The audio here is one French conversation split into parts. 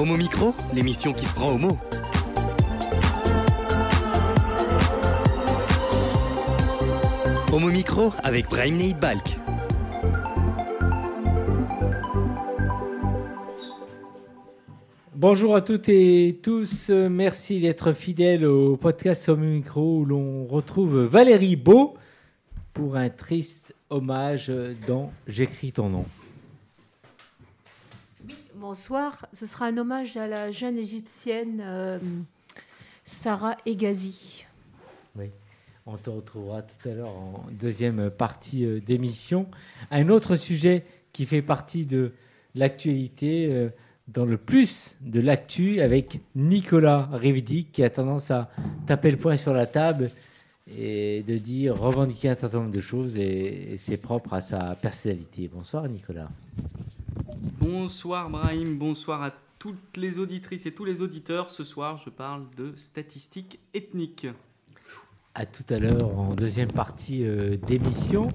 Homo Micro, l'émission qui se prend au mot. Homo Micro avec Brahim Neid Balk. Bonjour à toutes et tous, merci d'être fidèles au podcast Homo Micro où l'on retrouve Valérie Beau pour un triste hommage dans J'écris ton nom. Bonsoir, ce sera un hommage à la jeune égyptienne euh, Sarah Egazi. Oui, on te retrouvera tout à l'heure en deuxième partie euh, d'émission. Un autre sujet qui fait partie de l'actualité, euh, dans le plus de l'actu, avec Nicolas Rividic qui a tendance à taper le poing sur la table et de dire, revendiquer un certain nombre de choses et c'est propre à sa personnalité. Bonsoir Nicolas. Bonsoir Brahim, bonsoir à toutes les auditrices et tous les auditeurs. Ce soir, je parle de statistiques ethniques. À tout à l'heure en deuxième partie euh, d'émission.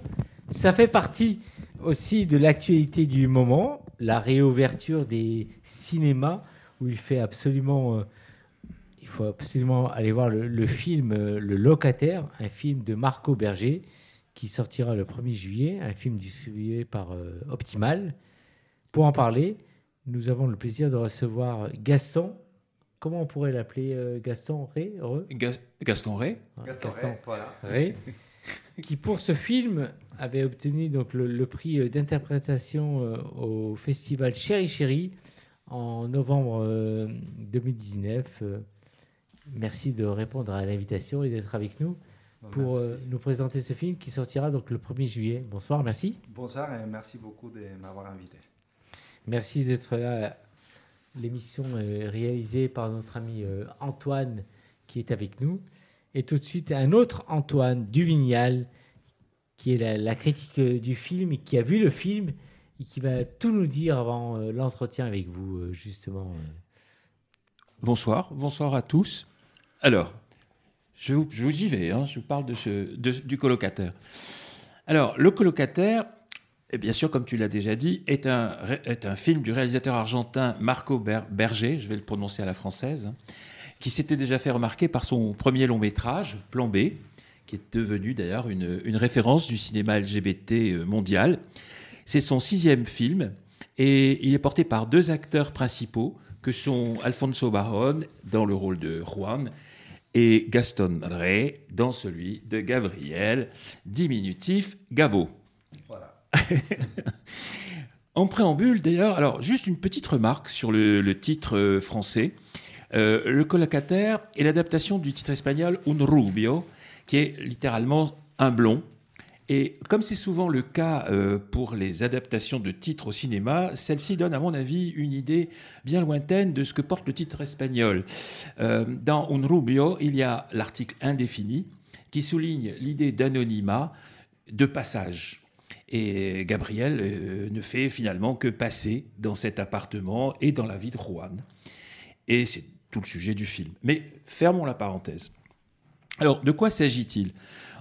Ça fait partie aussi de l'actualité du moment, la réouverture des cinémas où il euh, faut absolument aller voir le, film euh, Le Locataire, un film de Marco Berger qui sortira le 1er juillet, un film distribué par Optimal. Pour en parler, nous avons le plaisir de recevoir Gaston. Comment on pourrait l'appeler euh, Gaston Ré Gaston Ray. Gaston Ray, voilà. Ré, qui pour ce film avait obtenu donc le, le prix euh, d'interprétation euh, au festival Chéri Chéri en novembre euh, 2019. Euh, Merci de répondre à l'invitation et d'être avec nous pour Merci. euh, nous présenter ce film qui sortira donc le 1er juillet. Bonsoir, merci. Bonsoir et merci beaucoup de m'avoir invité. Merci d'être là. L'émission est réalisée par notre ami euh, Antoine qui est avec nous. Et tout de suite, un autre Antoine Duvignal qui est la, critique euh, du film et qui a vu le film et qui va tout nous dire avant euh, l'entretien avec vous, justement. Bonsoir, bonsoir à tous. Alors, je vous, j'y vais, hein, je vous parle de- du colocataire. Alors, le colocataire, et bien sûr, comme tu l'as déjà dit, est un, est un film du réalisateur argentin Marco Ber- Berger, je vais le prononcer à la française, qui s'était déjà fait remarquer par son premier long métrage, Plan B, qui est devenu d'ailleurs une, une référence du cinéma LGBT mondial. C'est son sixième film et il est porté par deux acteurs principaux que sont Alfonso Baron dans le rôle de Juan et Gaston Rey dans celui de Gabriel, diminutif Gabo. En préambule, d'ailleurs, alors juste une petite remarque sur le, titre euh, français. Euh, le colocataire est l'adaptation du titre espagnol Un Rubio, qui est littéralement un blond. Et comme c'est souvent le cas euh, pour les adaptations de titres au cinéma, celle-ci donne, à mon avis, une idée bien lointaine de ce que porte le titre espagnol. Dans Un Rubio, il y a l'article indéfini qui souligne l'idée d'anonymat de passage. Et Gabriel euh, ne fait finalement que passer dans cet appartement et dans la vie de Juan. Et c'est tout le sujet du film. Mais fermons la parenthèse. Alors, de quoi s'agit-il?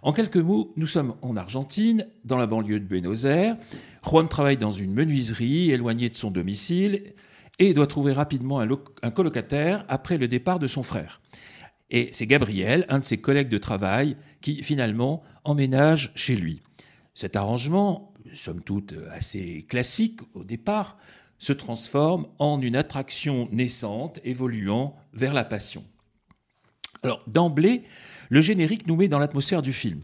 En quelques mots, nous sommes en Argentine, dans la banlieue de Buenos Aires. Juan travaille dans une menuiserie éloignée de son domicile et doit trouver rapidement un, loc- un colocataire après le départ de son frère. Et c'est Gabriel, un de ses collègues de travail, qui finalement emménage chez lui. Cet arrangement, somme toute assez classique au départ, se transforme en une attraction naissante évoluant vers la passion. Alors d'emblée, le générique nous met dans l'atmosphère du film.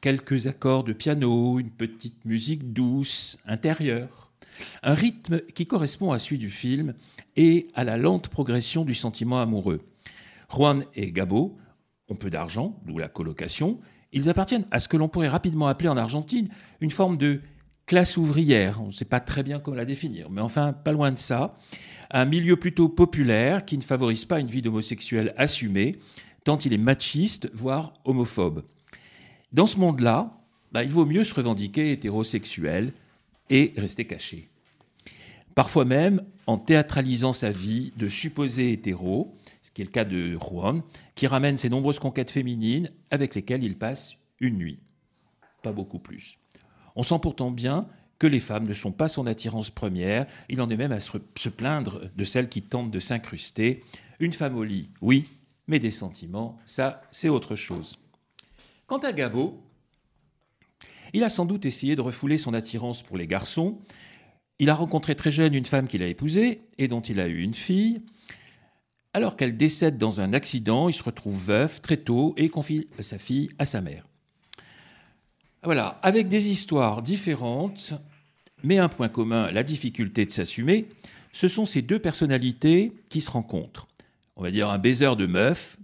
Quelques accords de piano, une petite musique douce, intérieure, un rythme qui correspond à celui du film et à la lente progression du sentiment amoureux. Juan et Gabo ont peu d'argent, d'où la colocation. Ils appartiennent à ce que l'on pourrait rapidement appeler en Argentine une forme de classe ouvrière. On ne sait pas très bien comment la définir, mais enfin, pas loin de ça. Un milieu plutôt populaire qui ne favorise pas une vie d'homosexuel assumée, tant il est machiste, voire homophobe. Dans ce monde-là, bah, il vaut mieux se revendiquer hétérosexuel et rester caché. Parfois même en théâtralisant sa vie de supposé hétéro, ce qui est le cas de Juan, qui ramène ses nombreuses conquêtes féminines avec lesquelles il passe une nuit. Pas beaucoup plus. On sent pourtant bien que les femmes ne sont pas son attirance première. Il en est même à se plaindre de celles qui tentent de s'incruster. Une femme au lit, oui, mais des sentiments, ça, c'est autre chose. Quant à Gabo, il a sans doute essayé de refouler son attirance pour les garçons. Il a rencontré très jeune une femme qu'il a épousée et dont il a eu une fille. Alors qu'elle décède dans un accident, il se retrouve veuf très tôt et confie sa fille à sa mère. Voilà, avec des histoires différentes, mais un point commun, la difficulté de s'assumer, ce sont ces deux personnalités qui se rencontrent. On va dire un baiser de meuf,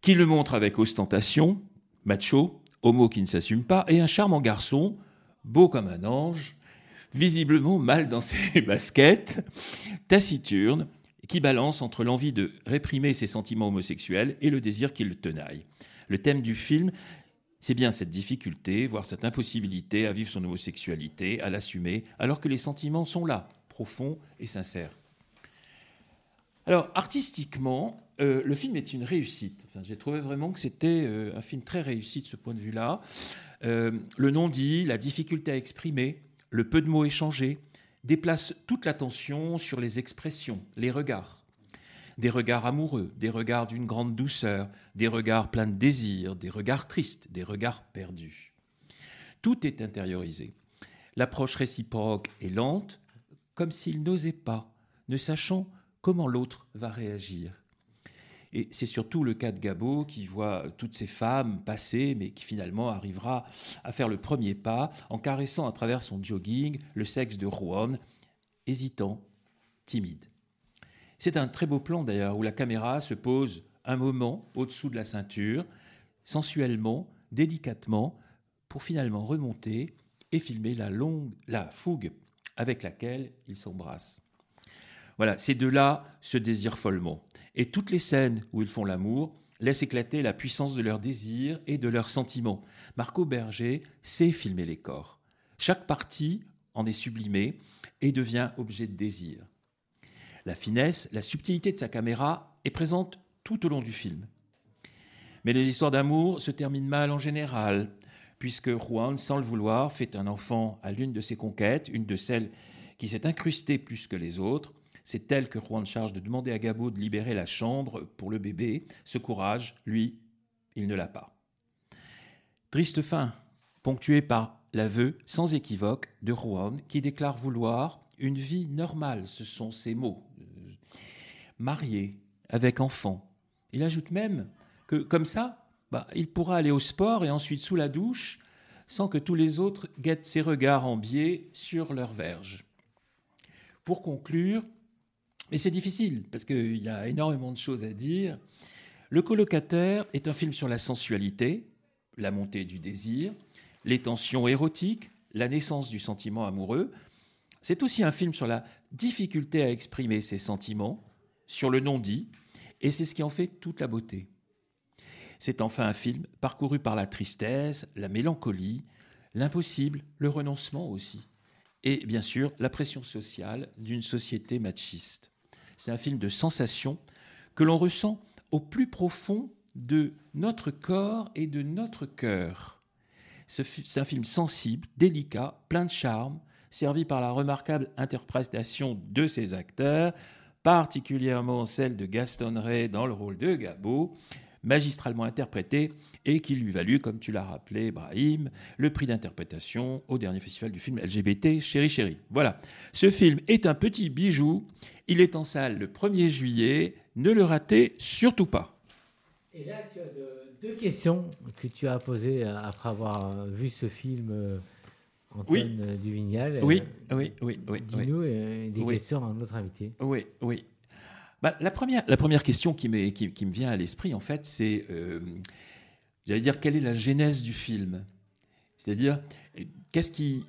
qui le montre avec ostentation, macho, homo qui ne s'assume pas, et un charmant garçon, beau comme un ange, visiblement mal dans ses baskets, taciturne, qui balance entre l'envie de réprimer ses sentiments homosexuels et le désir qui le tenaille. Le thème du film, c'est bien cette difficulté, voire cette impossibilité à vivre son homosexualité, à l'assumer, alors que les sentiments sont là, profonds et sincères. Alors, artistiquement, euh, le film est une réussite. Enfin, J'ai trouvé vraiment que c'était euh, un film très réussi de ce point de vue-là. Euh, le non-dit, la difficulté à exprimer, le peu de mots échangés, déplacent toute l'attention sur les expressions, les regards. Des regards amoureux, des regards d'une grande douceur, des regards pleins de désir, des regards tristes, des regards perdus. Tout est intériorisé. L'approche réciproque est lente, comme s'il n'osait pas, ne sachant comment l'autre va réagir. Et c'est surtout le cas de Gabo qui voit toutes ces femmes passer, mais qui finalement arrivera à faire le premier pas en caressant à travers son jogging le sexe de Juan, hésitant, timide. C'est un très beau plan d'ailleurs où la caméra se pose un moment au-dessous de la ceinture, sensuellement, délicatement, pour finalement remonter et filmer la longue, la fougue avec laquelle ils s'embrassent. Voilà, ces deux-là se désirent follement. Et toutes les scènes où ils font l'amour laissent éclater la puissance de leur désir et de leurs sentiments. Marco Berger sait filmer les corps. Chaque partie en est sublimée et devient objet de désir. La finesse, la subtilité de sa caméra est présente tout au long du film. Mais les histoires d'amour se terminent mal en général, puisque Juan, sans le vouloir, fait un enfant à l'une de ses conquêtes, une de celles qui s'est incrustée plus que les autres, c'est elle que Juan charge de demander à Gabo de libérer la chambre pour le bébé. Ce courage, lui, il ne l'a pas. Triste fin, ponctuée par l'aveu sans équivoque de Juan qui déclare vouloir une vie normale, ce sont ses mots. Marié, avec enfant. Il ajoute même que comme ça, bah, il pourra aller au sport et ensuite sous la douche sans que tous les autres guettent ses regards en biais sur leur verge. Pour conclure, mais c'est difficile, parce qu'il y a énormément de choses à dire. Le colocataire est un film sur la sensualité, la montée du désir, les tensions érotiques, la naissance du sentiment amoureux. C'est aussi un film sur la difficulté à exprimer ses sentiments, sur le non-dit, et c'est ce qui en fait toute la beauté. C'est enfin un film parcouru par la tristesse, la mélancolie, l'impossible, le renoncement aussi, et bien sûr la pression sociale d'une société machiste. C'est un film de sensation que l'on ressent au plus profond de notre corps et de notre cœur. C'est un film sensible, délicat, plein de charme, servi par la remarquable interprétation de ses acteurs, particulièrement celle de Gaston Ray dans le rôle de Gabo, magistralement interprété et qui lui valut, comme tu l'as rappelé, Brahim, le prix d'interprétation au dernier festival du film LGBT Chéri Chéri. Voilà. Ce film est un petit bijou. Il est en salle le 1er juillet. Ne le ratez surtout pas. Et là, tu as deux questions que tu as posées euh, après avoir vu ce film. Euh, Antoine Oui. euh, Duvignal. Oui, Euh, oui, oui, oui. oui. Dis-nous euh, des Oui. questions à notre invité. Oui, oui. Bah, la, première, la première question qui, m'est- qui, qui me vient à l'esprit, en fait, c'est, euh, j'allais dire, quelle est la genèse du film? C'est-à-dire, euh, qu'est-ce qui...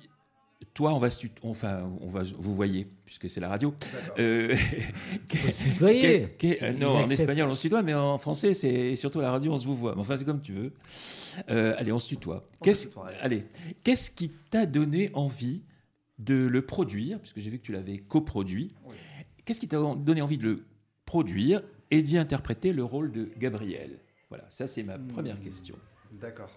Toi, on va, se enfin, on va, vous voyez, puisque c'est la radio. Euh, tutoyer. euh, non, en espagnol, on se tutoie, mais en français, c'est surtout la radio, on se vous voit. Mais Enfin, c'est comme tu veux. Euh, allez, on se tutoie. On se Qu'est-ce, tutoie, allez. qu'est-ce qui t'a donné envie de le produire Puisque j'ai vu que tu l'avais coproduit. Oui. Qu'est-ce qui t'a donné envie de le produire et d'y interpréter le rôle de Gabriel? Voilà, ça c'est ma première Hmm. question. D'accord.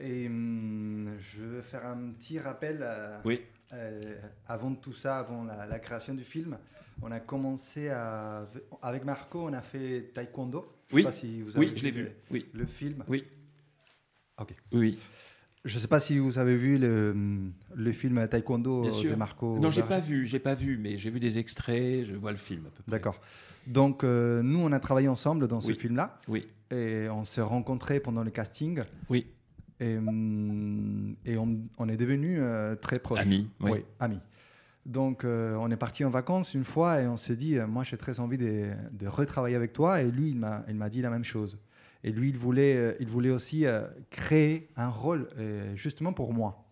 Et hum, je vais faire un petit rappel. euh, Oui. euh, avant tout ça, avant la, la création du film, on a commencé à, avec Marco, on a fait taekwondo. Je Oui. sais pas si vous avez Oui, je l'ai vu. Oui, Le film. oui. Ok. Oui. Je ne sais pas si vous avez vu le, le film Taekwondo de Marco. Non, j'ai pas vu, j'ai pas vu, mais j'ai vu des extraits, je vois le film à peu près. D'accord. Donc, euh, nous, on a travaillé ensemble dans ce film-là. Oui. Et on s'est rencontrés pendant le casting. Oui. Et, hum, et on, on est devenus euh, très proches. Amis, oui. Oui, amis. Donc, euh, on est parti en vacances une fois et on s'est dit, euh, moi, j'ai très envie de, de retravailler avec toi. Et lui, il m'a, il m'a dit la même chose. Et lui, il voulait, il voulait aussi créer un rôle justement pour moi.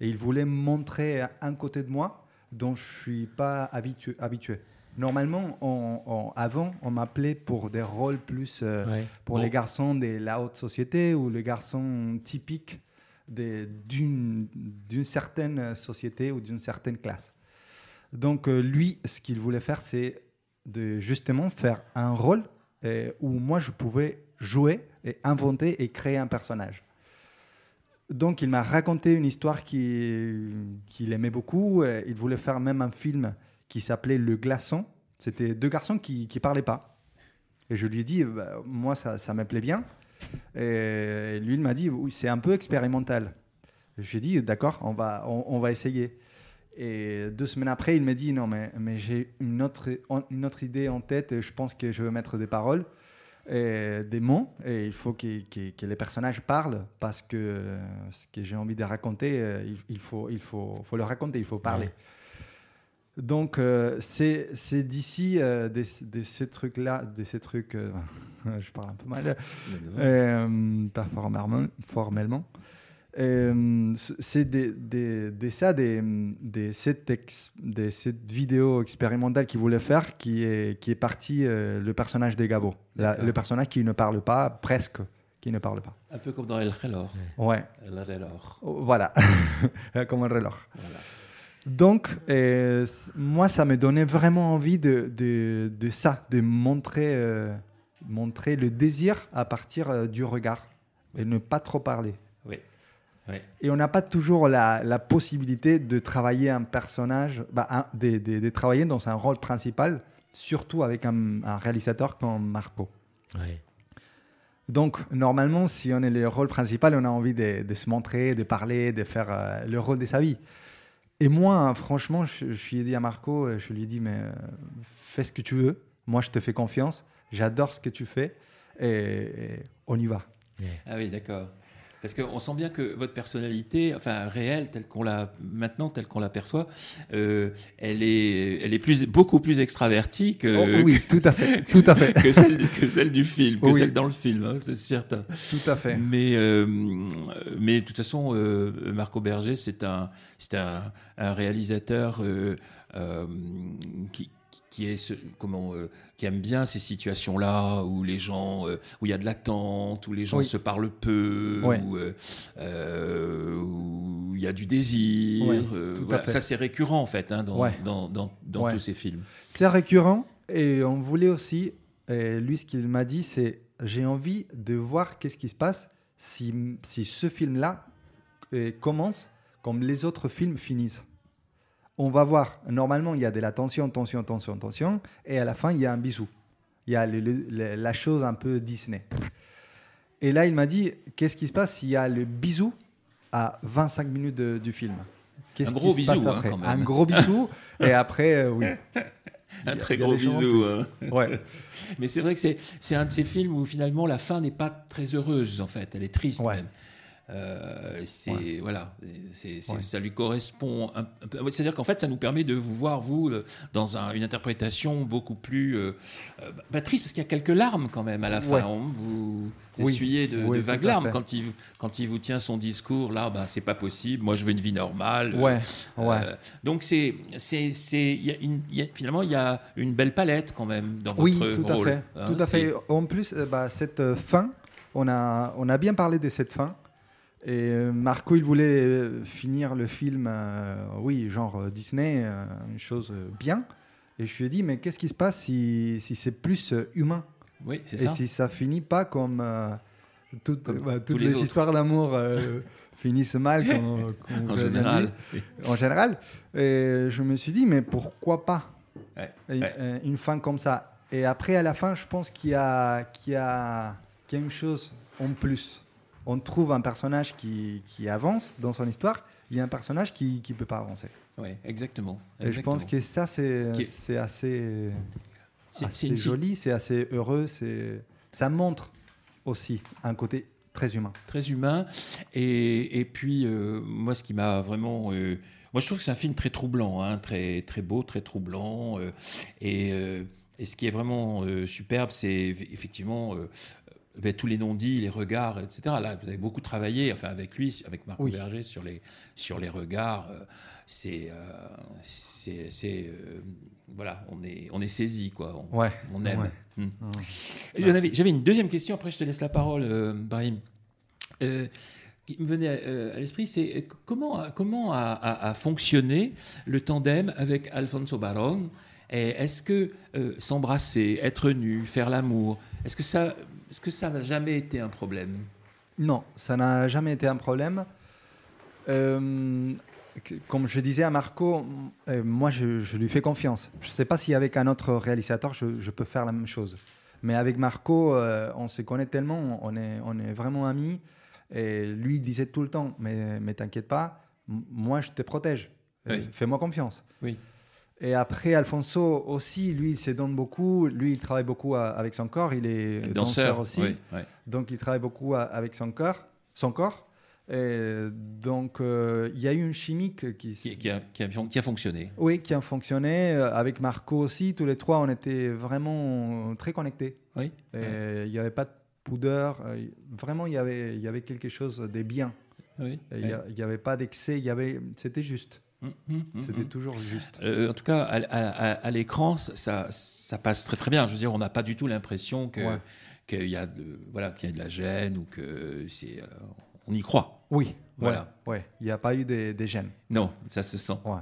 Et il voulait montrer un côté de moi dont je suis pas habitué. habitué. Normalement, on- on- avant, on m'appelait pour des rôles plus euh, Ouais. pour Bon. les garçons de la haute société ou les garçons typiques d'une certaine société ou d'une certaine classe. Donc euh, lui, ce qu'il voulait faire, c'est de justement faire un rôle euh, où moi je pouvais jouer et inventer et créer un personnage. Donc il m'a raconté une histoire qui- qu'il aimait beaucoup. Il voulait faire même un film qui s'appelait Le Glaçon. C'était deux garçons qui ne parlaient pas. Et je lui ai dit, bah, moi ça, ça me plaît bien. Et lui, il m'a dit, oui, c'est un peu expérimental. Je lui ai dit, d'accord, on va, on, va essayer. Et deux semaines après, il m'a dit, non, mais, mais j'ai une autre, une autre idée en tête. Je pense que je veux mettre des paroles, et des mots, et il faut que, que- les personnages parlent parce que ce que j'ai envie de raconter, euh, il, faut, il faut, faut le raconter, il faut parler. Donc, euh, c'est d'ici, euh, de, de ces trucs-là, de ces trucs, euh, je parle un peu mal, pas formellement. formellement. C'est des, des, des- ça, des, des, cette, ex- des- cette vidéo expérimentale qu'il voulait faire qui est, qui est parti le personnage de Gabo. La- le personnage qui ne parle pas, presque, qui ne parle pas. Un peu comme dans El Relor. Ouais, El Relor. Oh, voilà, comme un reloj. Voilà. Donc, euh, moi, ça me donnait vraiment envie de, de, de ça, de montrer, euh, montrer le désir à partir euh, du regard et ne pas trop parler. Oui. Oui. Et on n'a pas toujours la, la possibilité de travailler un personnage, bah, un- de, travailler dans un rôle principal, surtout avec un, un réalisateur comme Marco. Ouais. Donc, normalement, si on est le rôle principal, on a envie de, se montrer, de parler, de faire le rôle de sa vie. Et moi, hein, franchement, je, je lui ai dit à Marco, euh, je lui ai dit, mais euh, fais ce que tu veux. Moi, je te fais confiance. J'adore ce que tu fais. Et, et on y va. Ah oui, d'accord. Parce qu'on sent bien que votre personnalité, enfin réelle, telle qu'on la maintenant, telle qu'on l'aperçoit, euh, elle est, elle est plus, beaucoup plus extravertie que, Oh, oui, tout à fait. Tout à fait. que celle, que celle du film, que Oui. celle dans le film, hein, c'est certain. Tout à fait. Mais, euh, mais de toute façon, euh, Marco Berger, c'est un, c'est un, un réalisateur euh, euh, qui, qui est ce- comment euh, qui aime bien ces situations-là où les gens euh, où il y a de l'attente, où les gens Oui. se parlent peu, Ouais. où euh, où il y a du désir. Ouais, voilà. Ça c'est récurrent en fait hein, dans, Ouais. dans, dans, dans tous ces films. C'est récurrent et on voulait aussi, lui ce qu'il m'a dit c'est j'ai envie de voir qu'est-ce qui se passe si, si ce film-là euh, commence comme les autres films finissent. On va voir, normalement il y a de la tension, tension, tension, tension, et à la fin il y a un bisou. Il y a le- le- le- la chose un peu Disney. Et là il m'a dit qu'est-ce qui se passe s'il y a le bisou à 25 minutes de- du film? Qu'est-ce Un qui gros passe bisou, hein, quand même. Un gros bisou, et après, euh, oui. Un très gros bisou. hein. Ouais. Mais c'est vrai que c'est, c'est un de ces films où finalement la fin n'est pas très heureuse en fait, elle est triste Ouais. même. Euh, c'est Ouais. voilà, c'est, Ouais. ça lui correspond. Un, un peu- c'est-à-dire qu'en fait, ça nous permet de vous voir vous le- dans un- une interprétation beaucoup plus euh, euh, bah, triste parce qu'il y a quelques larmes quand même à la fin. Ouais. On- vous Oui. essuyez de, Oui, vagues larmes quand il quand il vous tient son discours là. Bah, c'est pas possible. Moi, je veux une vie normale. Ouais. Euh, donc c'est c'est c'est il y a une- il y a- finalement il y a une belle palette quand même dans oui, votre tout rôle. fait. hein, tout à fait. En plus, euh, bah, cette euh, fin, on a, on a bien parlé de cette fin. Et euh, Marco, il voulait euh, finir le film, euh, oui, genre Disney, euh, une chose bien. Et je lui ai dit, mais qu'est-ce qui se passe si, si c'est plus humain? Oui, c'est Et ça. si ça finit pas comme, euh, bah, toutes les histoires d'amour finissent mal, comme, comme En général. en général. Et je me suis dit, mais pourquoi pas? Ouais, Et, ouais. une fin comme ça Et après, à la fin, je pense qu'il y a, qu'il y a, qu'il y a une chose en plus. On trouve un personnage qui, qui avance dans son histoire, il y a un personnage qui ne peut pas avancer. Ouais, exactement. Et je pense que ça, c'est est- assez, une- joli, c'est assez heureux. c'est- Ça montre aussi un côté très humain. très humain. Et, et puis, euh, moi, ce qui m'a vraiment. euh, moi, je trouve que c'est un film très troublant, hein, très, très beau, très troublant. euh, et, et ce qui est vraiment euh, superbe, c'est effectivement. euh, tous les non-dits, les regards, etc. Là, vous avez beaucoup travaillé, enfin avec lui, avec Marc Oui. Berger, sur les, sur les regards. euh, c'est, euh, c'est, c'est, euh, voilà, on est, on est saisi, quoi. On, Ouais. on aime. Ouais. Hmm. Et j'en avais- J'avais une deuxième question, après je te laisse la parole, Brahim. Qui me venait à l'esprit, c'est comment, a- comment a, a- a fonctionné le tandem avec Alfonso Baron Et Est-ce que s'embrasser, être nu, faire l'amour, est-ce que ça est-ce que ça n'a jamais été un problème? Non, ça n'a jamais été un problème. Euh, comme je disais à Marco, euh, moi je, je lui fais confiance. Je ne sais pas si avec un autre réalisateur je, je peux faire la même chose. Mais avec Marco, euh, on se connaît tellement, on est, on est vraiment amis. Et lui il disait tout le temps, mais, mais t'inquiète pas, moi je te protège. Oui. Fais-moi confiance. Oui. Et après, Alfonso aussi, lui, il se donne beaucoup. Lui, il travaille beaucoup à- avec son corps. Il est danseur, aussi. oui. Donc, il travaille beaucoup a- avec son corps. Son corps. Et donc, euh, il y a eu une chimique qui, Qui, qui a, qui a- qui a fonctionné. oui, qui a fonctionné. Euh, Avec Marco aussi, tous les trois, on était vraiment très connectés. Oui. Il n'y avait pas de pudeur. Euh, Vraiment, il y avait, il y avait quelque chose de bien. Oui. Il n'y avait pas d'excès. avait- C'était juste. Hum, C'était toujours juste. Euh, en tout cas, à, à- à- à l'écran, ça, passe très très bien. Je veux dire, on n'a pas du tout l'impression que Ouais. qu'il y a de voilà qu'il y a de la gêne ou que c'est euh, on y croit. Oui, Voilà. Ouais, ouais. Il n'y a pas eu des, des gènes. Non, ça se sent. Ouais.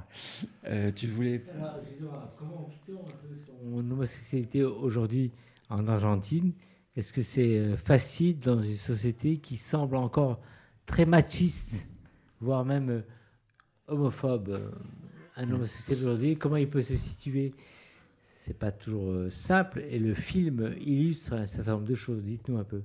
Euh, tu voulais Alors, justement, comment peu son homosexualité aujourd'hui en Argentine? Est-ce que c'est euh, facile dans une société qui semble encore très machiste, voire même euh, homophobe euh, Un homosexuel aujourd'hui, comment il peut se situer? C'est pas toujours euh, simple et le film illustre un certain nombre de choses. Dites-nous un peu.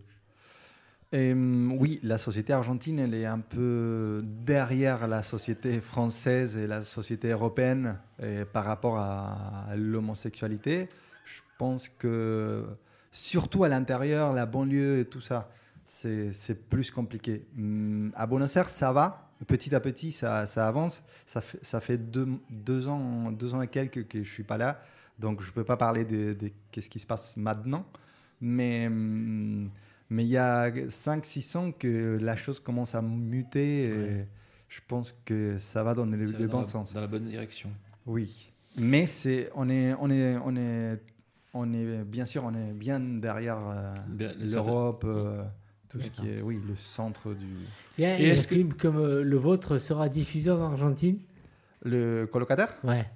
Oui, la société argentine, elle est un peu derrière la société française et la société européenne et par rapport à, l'homosexualité. Je pense que, surtout à l'intérieur, la banlieue et tout ça, c'est plus compliqué. À Buenos Aires, ça va? Petit à petit, ça, ça avance. Ça fait, ça fait deux, deux ans, deux ans et quelques que je suis pas là. Donc, je ne peux pas parler de, de qu'est-ce qui se passe maintenant. Mais... hum, mais il y a 5-6 ans que la chose commence à muter et Ouais. je pense que ça va dans le, ça va le dans bon la- sens. dans la bonne direction. Oui. Mais c'est, on, est, on, est, on, est, on est bien sûr on est bien derrière euh, l'Europe, euh, tout ce qui est oui, le centre du. Et, un- Et est-ce que- comme euh, le vôtre sera diffusé en Argentine? Le colocataire? Ouais.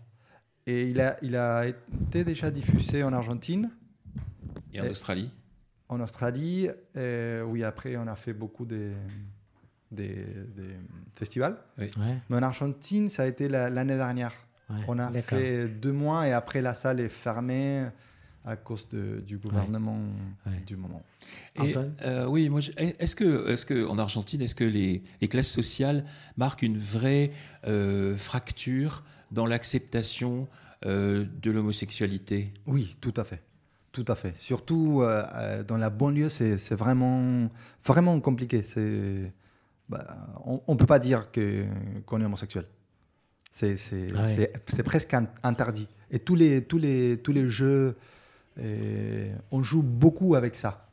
Et il a, il a été déjà diffusé en Argentine, Et en Et- Australie en Australie. et oui, après on a fait beaucoup des, des, des festivals. ouais. Mais en Argentine, ça a été la- l'année dernière. ouais. On a fait deux mois et après la salle est fermée à cause de- du gouvernement Ouais. du moment. Et, euh, oui, moi, est-ce que, est-ce que en Argentine, est-ce que les, les classes sociales marquent une vraie euh, fracture dans l'acceptation euh, de l'homosexualité? Oui, tout à fait. Tout à fait. Surtout dans la banlieue, c'est c'est vraiment, vraiment compliqué. C'est, bah, on ne peut pas dire que- qu'on est homosexuel. C'est c'est- Ah ouais. c'est- c'est presque interdit. Et tous les, tous les, tous les jeux, on joue beaucoup avec ça.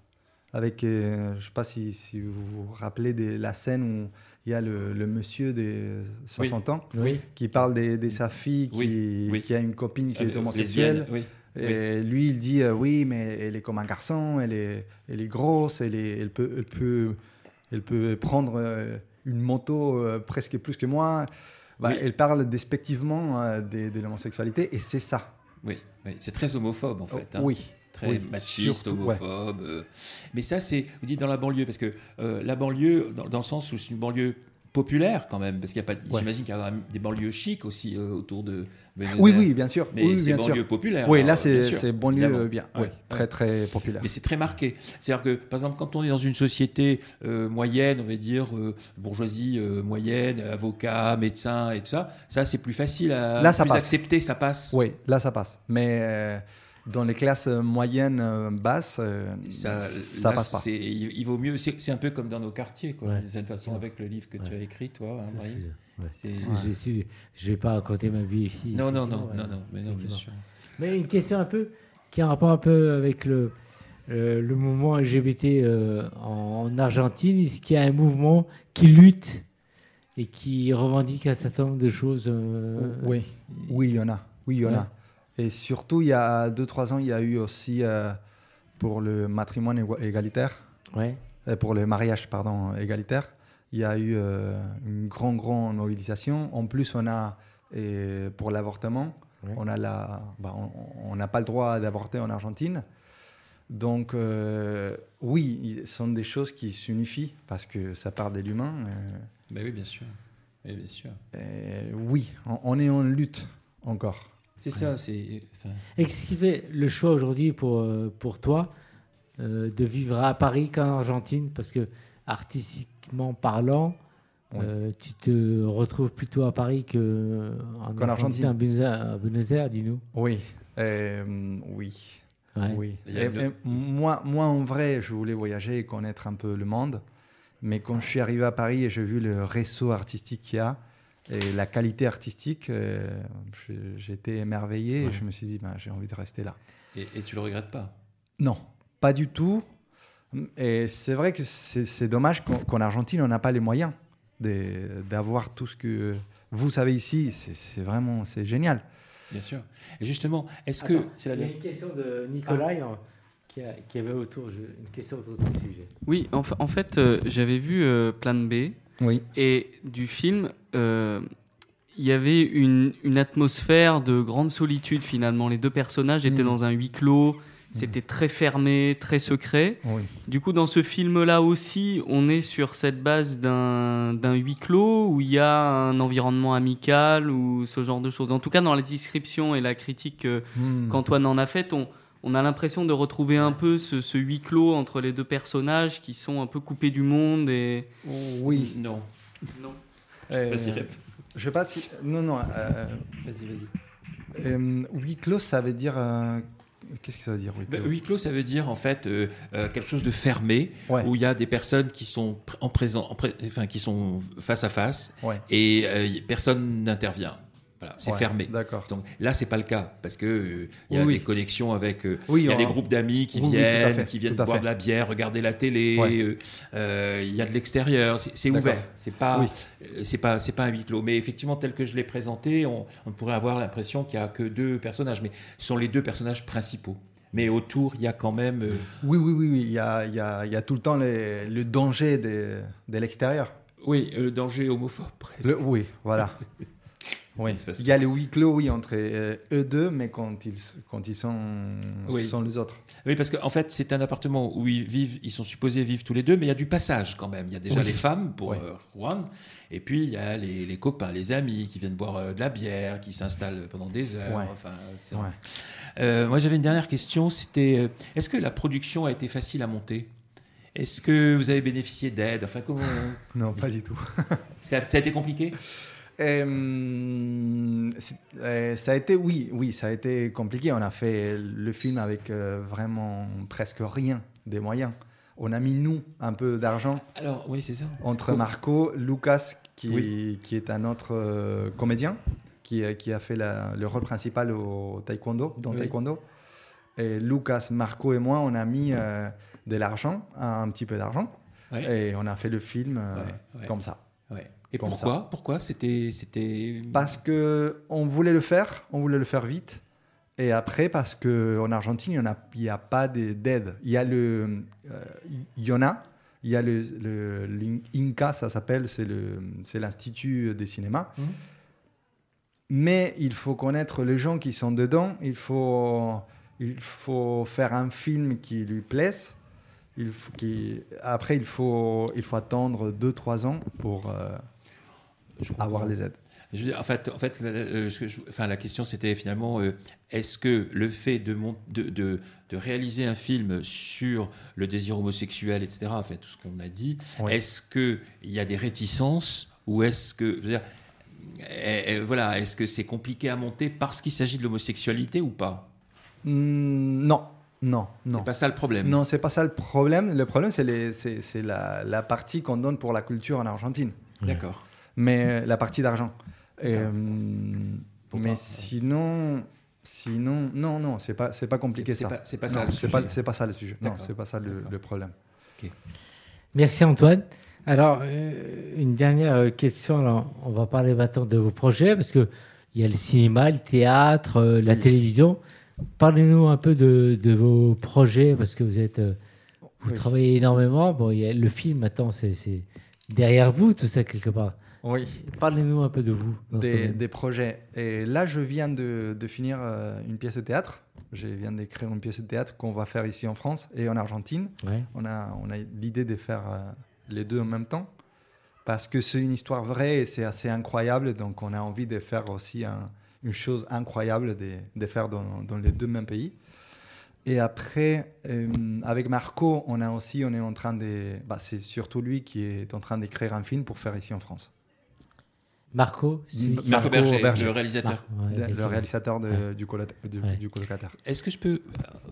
Avec, euh, je ne sais pas si, si vous vous rappelez de la scène où il y a le, le monsieur de 60 ans Oui. qui parle de, de sa fille qui, Oui, oui. qui a une copine qui est Euh, homosexuelle. Et lui, il dit euh, oui, mais elle est comme un garçon, elle est, elle est grosse, elle, est, elle, peut, elle, peut, elle peut prendre une moto presque plus que moi. Bah. Elle parle despectivement de, de l'homosexualité et c'est ça. Oui, oui. c'est très homophobe en fait. hein. oui, très Oui, machiste, surtout, homophobe. euh. Mais ça, c'est, vous dites dans la banlieue, parce que euh, la banlieue, dans, dans le sens où c'est une banlieue populaire quand même, parce qu'il y a pas, Ouais. j'imagine qu'il y a quand même des banlieues chics aussi euh, autour de Buenos Oui, oui, bien sûr. Mais oui, c'est sûr. banlieue populaire. Oui, là, c'est banlieue euh, bien. Ouais, oui, très, très populaire. Mais c'est très marqué. C'est-à-dire que, par exemple, quand on est dans une société euh, moyenne, on va dire euh, bourgeoisie moyenne, avocat, médecin et tout ça, ça c'est plus facile à Là, ça plus passe. accepter, ça passe. Oui, là, ça passe. Mais dans les classes moyennes, euh, basses, euh, Ça, ça là, passe pas. c'est- Il, vaut mieux. C'est un peu comme dans nos quartiers, quoi. Ouais. D'une certaine façon, avec le livre que tu as écrit, toi. hein, je vais pas raconter ma vie ici. Non, non, non, non, non, mais non, bien sûr. Mais une question un peu qui a un rapport un peu avec le, euh, le mouvement LGBT euh, en, en Argentine. Est-ce qu'il y a un mouvement qui lutte et qui revendique un certain nombre de choses euh, Oui, oui, il y en a. Oui, il y en Ouais. a. Et surtout, il y a 2-3 ans, il y a eu aussi euh, pour le matrimoine éga- égalitaire, Ouais. euh, pour le mariage pardon, égalitaire, il y a eu euh, une grande, grande mobilisation. En plus, on a, et pour l'avortement, Ouais. on a la, bah, on- on n'a pas le droit d'avorter en Argentine. Donc, euh, oui, ce sont des choses qui s'unifient parce que ça part de l'humain. euh, Ben oui, bien sûr. Oui, bien sûr. et oui, on, on est en lutte encore. C'est ça, c'est. qu'est-ce qui fait le choix aujourd'hui pour, euh, pour toi euh, de vivre à Paris qu'en Argentine Parce que artistiquement parlant, Oui. euh, tu te retrouves plutôt à Paris qu'en Qu'en Argentine. à Buenos Aires, à Buenos Aires, dis-nous. Oui, euh, oui. Ouais. Oui. Et- et moi, moi, en vrai, je voulais voyager et connaître un peu le monde. Mais quand je suis arrivé à Paris et j'ai vu le réseau artistique qu'il y a et la qualité artistique, euh, été émerveillé Ouais. et je me suis dit, ben, j'ai envie de rester là. Et, et tu le regrettes pas? Non, pas du tout. Et c'est vrai que c'est dommage qu'en Argentine, on n'a pas les moyens d'avoir tout ce que vous savez ici. C'est vraiment c'est génial. Bien sûr. Et justement, est-ce que. C'est la il y a une question de Nicolas hein, qui, avait autour, une question autour du sujet. Oui, en, fa- en fait, euh, j'avais vu euh, Plan B Oui. et du film, il y avait une, une atmosphère de grande solitude finalement. Les deux personnages étaient Mm. dans un huis clos, c'était très fermé, très secret. Oui. Du coup, dans ce film-là aussi, on est sur cette base d'un huis clos où il y a un environnement amical ou ce genre de choses. En tout cas, dans la description et la critique euh, Hmm. qu'Antoine en a faite, on, on a l'impression de retrouver un peu ce, ce huis clos entre les deux personnages qui sont un peu coupés du monde et. Oui. Non. Non. Euh, Vas-y, Rep. je sais pas si. Non, non. euh, Vas-y, vas-y. euh, huis clos, ça veut dire. euh, Qu'est-ce que ça veut dire huis Ben, clos? huis clos, ça veut dire en fait euh, euh, quelque chose de fermé, Ouais. où il y a des personnes qui sont en présent, en pré- enfin qui sont face à face, Ouais. et euh, personne n'intervient. Voilà, c'est Ouais, fermé. D'accord. Donc là, c'est pas le cas parce que euh, il y a Oui, des connexions avec. euh, Oui, il y a des groupes d'amis qui viennent, qui viennent boire de la bière, regarder la télé. Ouais. euh, euh, il y a de l'extérieur. C'est ouvert. C'est pas. Oui. C'est pas. C'est pas un huis clos. Mais effectivement, tel que je l'ai présenté, on, on pourrait avoir l'impression qu'il y a que deux personnages, mais ce sont les deux personnages principaux. Mais autour, il y a quand même. Oui, oui, oui, oui. Il y a, il y a, il y a tout le temps les- le danger de, de l'extérieur. oui, le danger homophobe presque. Le- Oui, voilà. Oui. Il y a le huis clos, oui, entre euh, eux deux, mais quand ils, quand ils sont, Oui. sont les autres. Oui, parce qu'en fait, c'est un appartement où ils vivent, ils sont supposés vivre tous les deux, mais il y a du passage quand même. Il y a déjà Oui. les femmes pour Oui. euh, Juan, et puis il y a les, les copains, les amis qui viennent boire euh, de la bière, qui s'installent pendant des heures. Ouais. Enfin, etc. Ouais. Euh, moi, j'avais une dernière question. C'était, euh, est-ce que la production a été facile à monter? Est-ce que vous avez bénéficié d'aide? Enfin, comment Non, pas du tout. ça, ça a été compliqué? Euh, euh, ça a été, oui, oui, ça a été compliqué. On a fait le film avec euh, vraiment presque rien des moyens. On a mis, nous, un peu d'argent Alors, oui, c'est ça. entre Marco, Lucas, qui, Oui. qui est un autre comédien, qui, qui a fait la- le rôle principal au taekwondo, dans Oui. taekwondo. Et Lucas, Marco et moi, on a mis de l'argent, un petit peu d'argent, Ouais. et on a fait le film Ouais, ouais. comme ça. Ouais. Et Comme pourquoi Pourquoi c'était, c'était. Parce que on voulait le faire, on voulait le faire vite. Et après, parce qu'en Argentine, il n'y a, a pas de- d'aide. Il y a le, euh, il y en a. Il y a le, le- l'INCA, ça s'appelle, c'est le, c'est l'institut des cinémas. Mhm. Mais il faut connaître les gens qui sont dedans. Il faut, il faut faire un film qui lui plaise. Il faut qu'il- Après, il faut, il faut attendre 2-3 ans pour euh. Avoir les aides. Je veux dire, en fait, en fait euh, je- enfin, la question c'était finalement euh, est-ce que le fait de, mon- de, de, de réaliser un film sur le désir homosexuel, etc., en fait, tout ce qu'on a dit, Oui. est-ce qu'il y a des réticences ou est-ce que. je veux dire, eh, eh, voilà, est-ce que c'est compliqué à monter parce qu'il s'agit de l'homosexualité ou pas? Hmm, non, non, non. C'est pas ça le problème. Non, c'est pas ça le problème. Le problème, c'est la, la partie qu'on donne pour la culture en Argentine, D'accord. Mais euh, la partie d'argent. Euh, mais sinon, sinon, non, non, c'est pas, c'est pas compliqué C'est- c'est ça. pas- c'est pas Non, ça le c'est sujet. pas, c'est pas ça le sujet. Non, c'est pas ça le, problème. Merci Antoine. Alors, euh, une dernière question. Alors, on va parler maintenant de vos projets parce que il y a le cinéma, le théâtre, euh, la Oui. télévision. Parlez-nous un peu de, de vos projets parce que vous êtes, euh, vous Oui. travaillez énormément. Bon, il y a le film, maintenant, c'est c'est derrière vous, tout ça quelque part. Oui. Parlez-nous un peu de vous. Des, projets. Et là, je viens de, de finir euh, une pièce de théâtre. Je viens d'écrire une pièce de théâtre qu'on va faire ici en France et en Argentine. Ouais. On a, on a l'idée de faire euh, les deux en même temps parce que c'est une histoire vraie et c'est assez incroyable. Donc, on a envie de faire aussi un- une chose incroyable de, de faire dans, dans les deux mêmes pays. Et après, euh, avec Marco, on a aussi, on est en train de, bah, c'est surtout lui qui est en train d'écrire un film pour faire ici en France. Marco, Marco, Marco Berger, Berger. le réalisateur. Ouais, le réalisateur de- Ouais. du, colo- du, Ouais. du colocataire. Est-ce que je peux.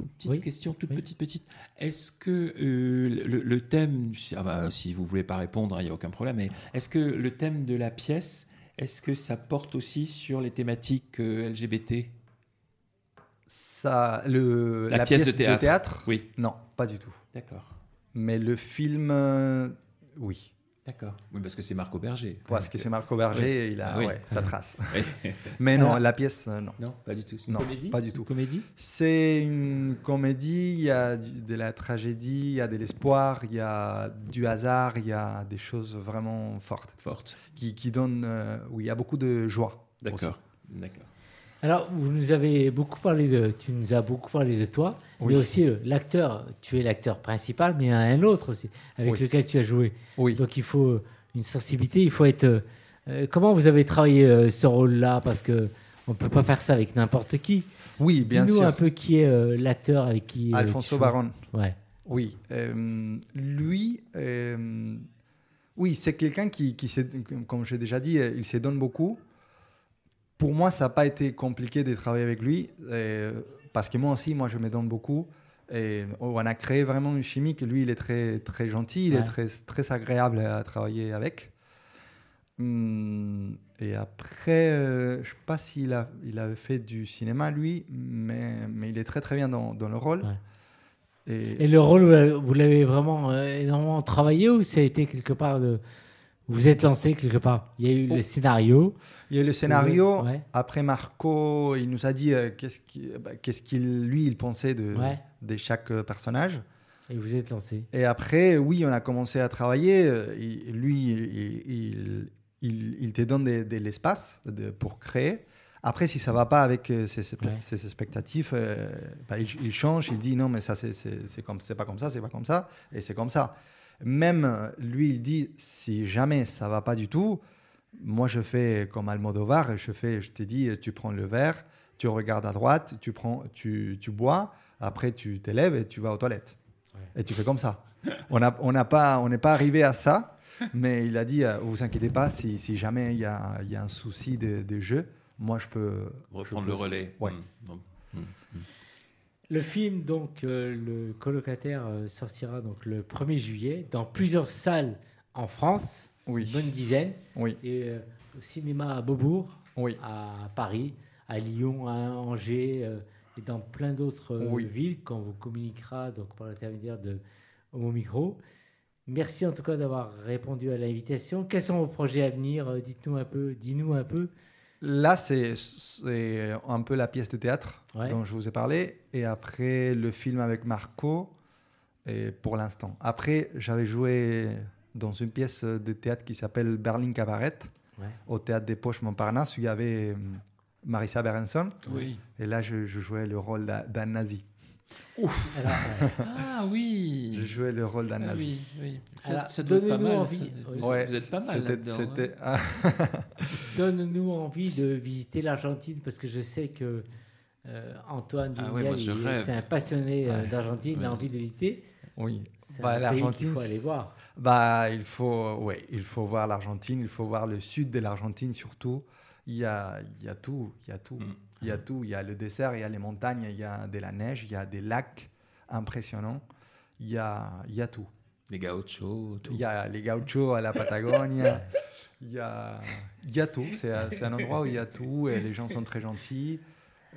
Une petite Oui. question, toute Oui. petite, petite. Est-ce que euh, le, le thème. ah bah, si vous voulez pas répondre, il n'y a aucun problème. Mais est-ce que le thème de la pièce, est-ce que ça porte aussi sur les thématiques euh, LGBT Ça, le, La pièce de théâtre? Oui. Non, pas du tout. D'accord. Mais le film, euh, oui. D'accord. Oui, parce que c'est Marco Berger. Parce Donc, que c'est Marco Berger, oui. il a Ah oui. ouais, sa trace. Mais non, Alors- la pièce, euh, non. Non, pas du tout. C'est une Non, comédie pas du C'est tout. Une comédie C'est une comédie, il y a de la tragédie, il y a de l'espoir, il y a du hasard, il y a des choses vraiment fortes Forte. qui, qui donnent, euh, où il y a beaucoup de joie. D'accord. D'accord. Alors, vous nous avez beaucoup parlé de, tu nous as beaucoup parlé de toi, Oui. mais aussi euh, l'acteur. Tu es l'acteur principal, mais il y en a un autre aussi avec Oui. lequel tu as joué. Oui. Donc, il faut euh, une sensibilité. Il faut être. euh, comment vous avez travaillé ce rôle-là? Parce que on peut pas faire ça avec n'importe qui. Oui, bien Dis-nous sûr. un peu qui est l'acteur avec qui. Alfonso. Baron. Ouais. Oui, lui, oui, c'est quelqu'un qui, comme j'ai déjà dit, il se donne beaucoup. Pour moi, ça n'a pas été compliqué de travailler avec lui, euh, parce que moi aussi, moi, je me donne beaucoup. Et on a créé vraiment une chimie que lui, il est très, très gentil, il Ouais. est très, très agréable à travailler avec. Hum, et après, euh, je ne sais pas s'il a, il avait fait du cinéma, lui, mais, mais il est très, très bien dans, dans le rôle. Ouais. Et- Et le rôle, vous l'avez- vous l'avez vraiment euh, énormément travaillé ou ça a été quelque part de. Vous êtes lancé quelque part Il y a eu Oh. le scénario. Il y a eu le scénario. Ouais. Après, Marco, il nous a dit euh, qu'est-ce qu'il, bah, qu'est-ce qu'il, lui, il pensait de, Ouais. de chaque euh, personnage. Et vous êtes lancé. Et après, oui, on a commencé à travailler. euh, il- lui, il, il, il- te donne de, de l'espace pour créer. Après, si ça va pas avec euh, ses, ses- Ouais. ses expectatifs, euh, bah, il, change. Il dit non, mais ça, c'est, c'est, c'est comme, c'est pas comme ça, c'est pas comme ça, et c'est comme ça. Même lui, il dit si jamais ça va pas du tout, moi, je fais comme Almodovar. Je fais, je te dis, tu prends le verre, tu regardes à droite, tu prends, tu, tu bois. Après, tu t'élèves et tu vas aux toilettes. Et tu fais comme ça. On n'a on pas, on n'est pas arrivé à ça, mais il a dit, euh, vous inquiétez pas, si, si jamais il y a, y a un souci de, de jeu, moi je peux Reprendre je le relais. Ouais. Mm. Mm. Le film, donc, euh, le colocataire euh, sortira donc le 1er juillet dans plusieurs salles en France, Oui, une bonne dizaine, oui, et euh, au cinéma à Beaubourg, oui, à Paris, à Lyon, à Angers et dans plein d'autres Oui. villes quand vous communiquera donc par l'intermédiaire de Homo Micro. Merci en tout cas d'avoir répondu à l'invitation. Quels sont vos projets à venir? Dites-nous un peu, dis-nous un peu. Là, c'est c'est un peu la pièce de théâtre Ouais. dont je vous ai parlé, et après le film avec Marco, et pour l'instant. Après, j'avais joué dans une pièce de théâtre qui s'appelle Berlin Cabaret, Ouais. au théâtre des Poches Montparnasse, où il y avait Marissa Berenson. Oui. Et là, je, je jouais le rôle d'un d'un nazi. Alors, Ah Je oui. jouais le rôle d'un Ah nazi. oui, oui. Alors, ça doit être pas mal. envie. ça. Ouais, vous êtes pas mal là-dedans. hein. ah, Donne-nous envie de visiter l'Argentine parce que je sais que euh, Antoine Ah ouais, je il c'est un passionné euh, Ouais. d'Argentine, il a envie de visiter. oui. C'est Bah, l'Argentine, faut aller voir. Bah, il faut, ouais, il faut voir l'Argentine, il faut voir le sud de l'Argentine surtout. Il y a, il y a tout, il y a tout, Mm. Il y a tout. Il y a le désert, il y a les montagnes, il y a de la neige, il y a des lacs impressionnants. Il y a, il y a tout. Les gauchos, tout. Il y a les gauchos à la Patagonie. il y a, il y a tout. C'est, c'est un endroit où il y a tout et les gens sont très gentils.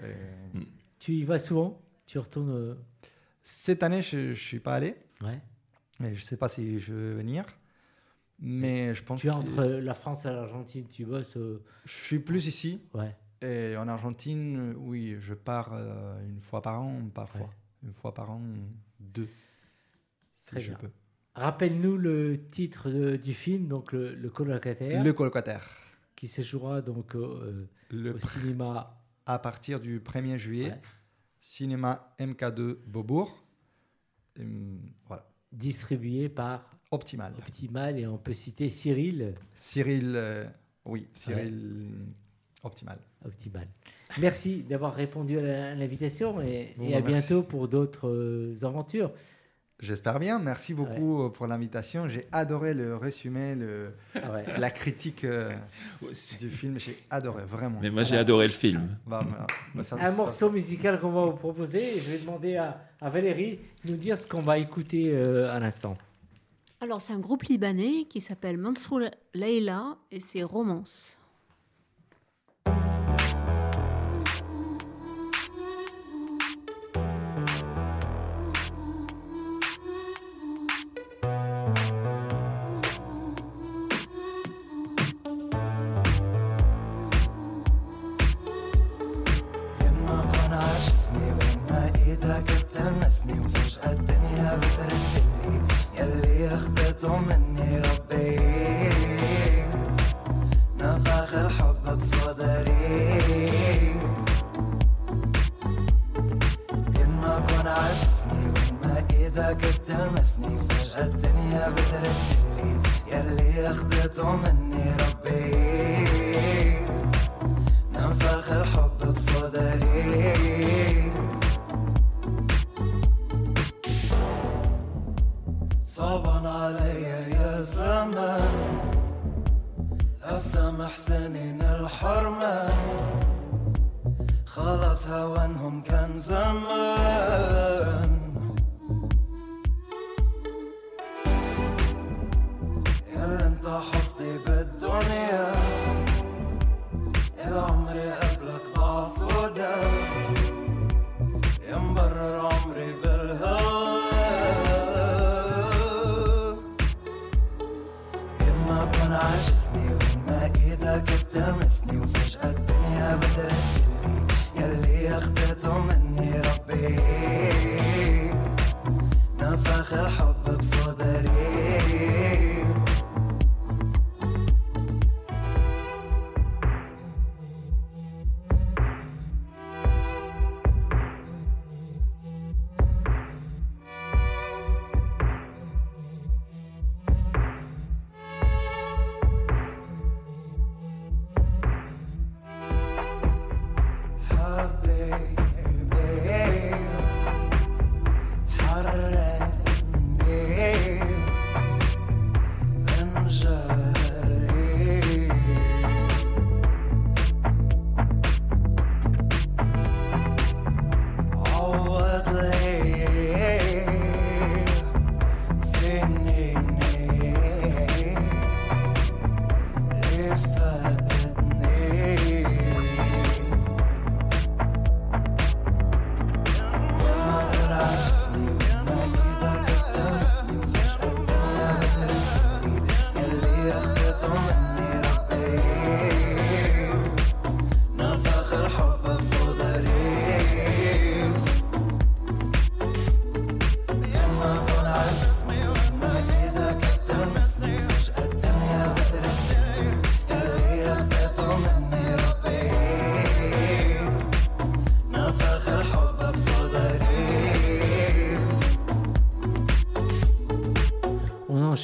Et Tu y vas souvent? Tu retournes. euh, Cette année, je ne suis pas allé. Ouais. Et je ne sais pas si je vais venir. Mais je pense Tu es que entre la France et l'Argentine, tu bosses. euh, je suis plus ici. Ouais. Et en Argentine, euh, oui, je pars euh, une fois par an, parfois. Ouais. Une fois par an, deux. Si Très je bien. peux. Rappelle-nous le titre de- du film, donc le, le colocataire, Le colocataire. qui se jouera donc euh, Le, au cinéma. à partir du 1er juillet, Ouais. cinéma MK2 Beaubourg. Hum, voilà. distribué par Optimal. Optimal et on peut citer Cyril Cyril, euh, oui, Cyril Optimal. Optimal. Merci d'avoir répondu à à l'invitation et, Bon, et à bah, merci. bientôt pour d'autres euh, aventures. J'espère bien. Merci beaucoup euh, pour l'invitation. J'ai adoré le résumé, le, Ah ouais. la critique euh, du film. J'ai adoré, vraiment. Mais moi, j'ai adoré le film. Bah, bah, bah, ça- Un ça- morceau musical qu'on va vous proposer je vais demander à, à Valérie de nous dire ce qu'on va écouter euh, à l'instant. Alors, c'est un groupe libanais qui s'appelle Mansour Leila et c'est Romance. قد تمسني فجأة الدنيا بتردني. يلي اخذته مني ربي. ننفخ الحب بصدري. صعبا علي يا زمان قسم سنين الحرمة. خلاص هوانهم كان زمان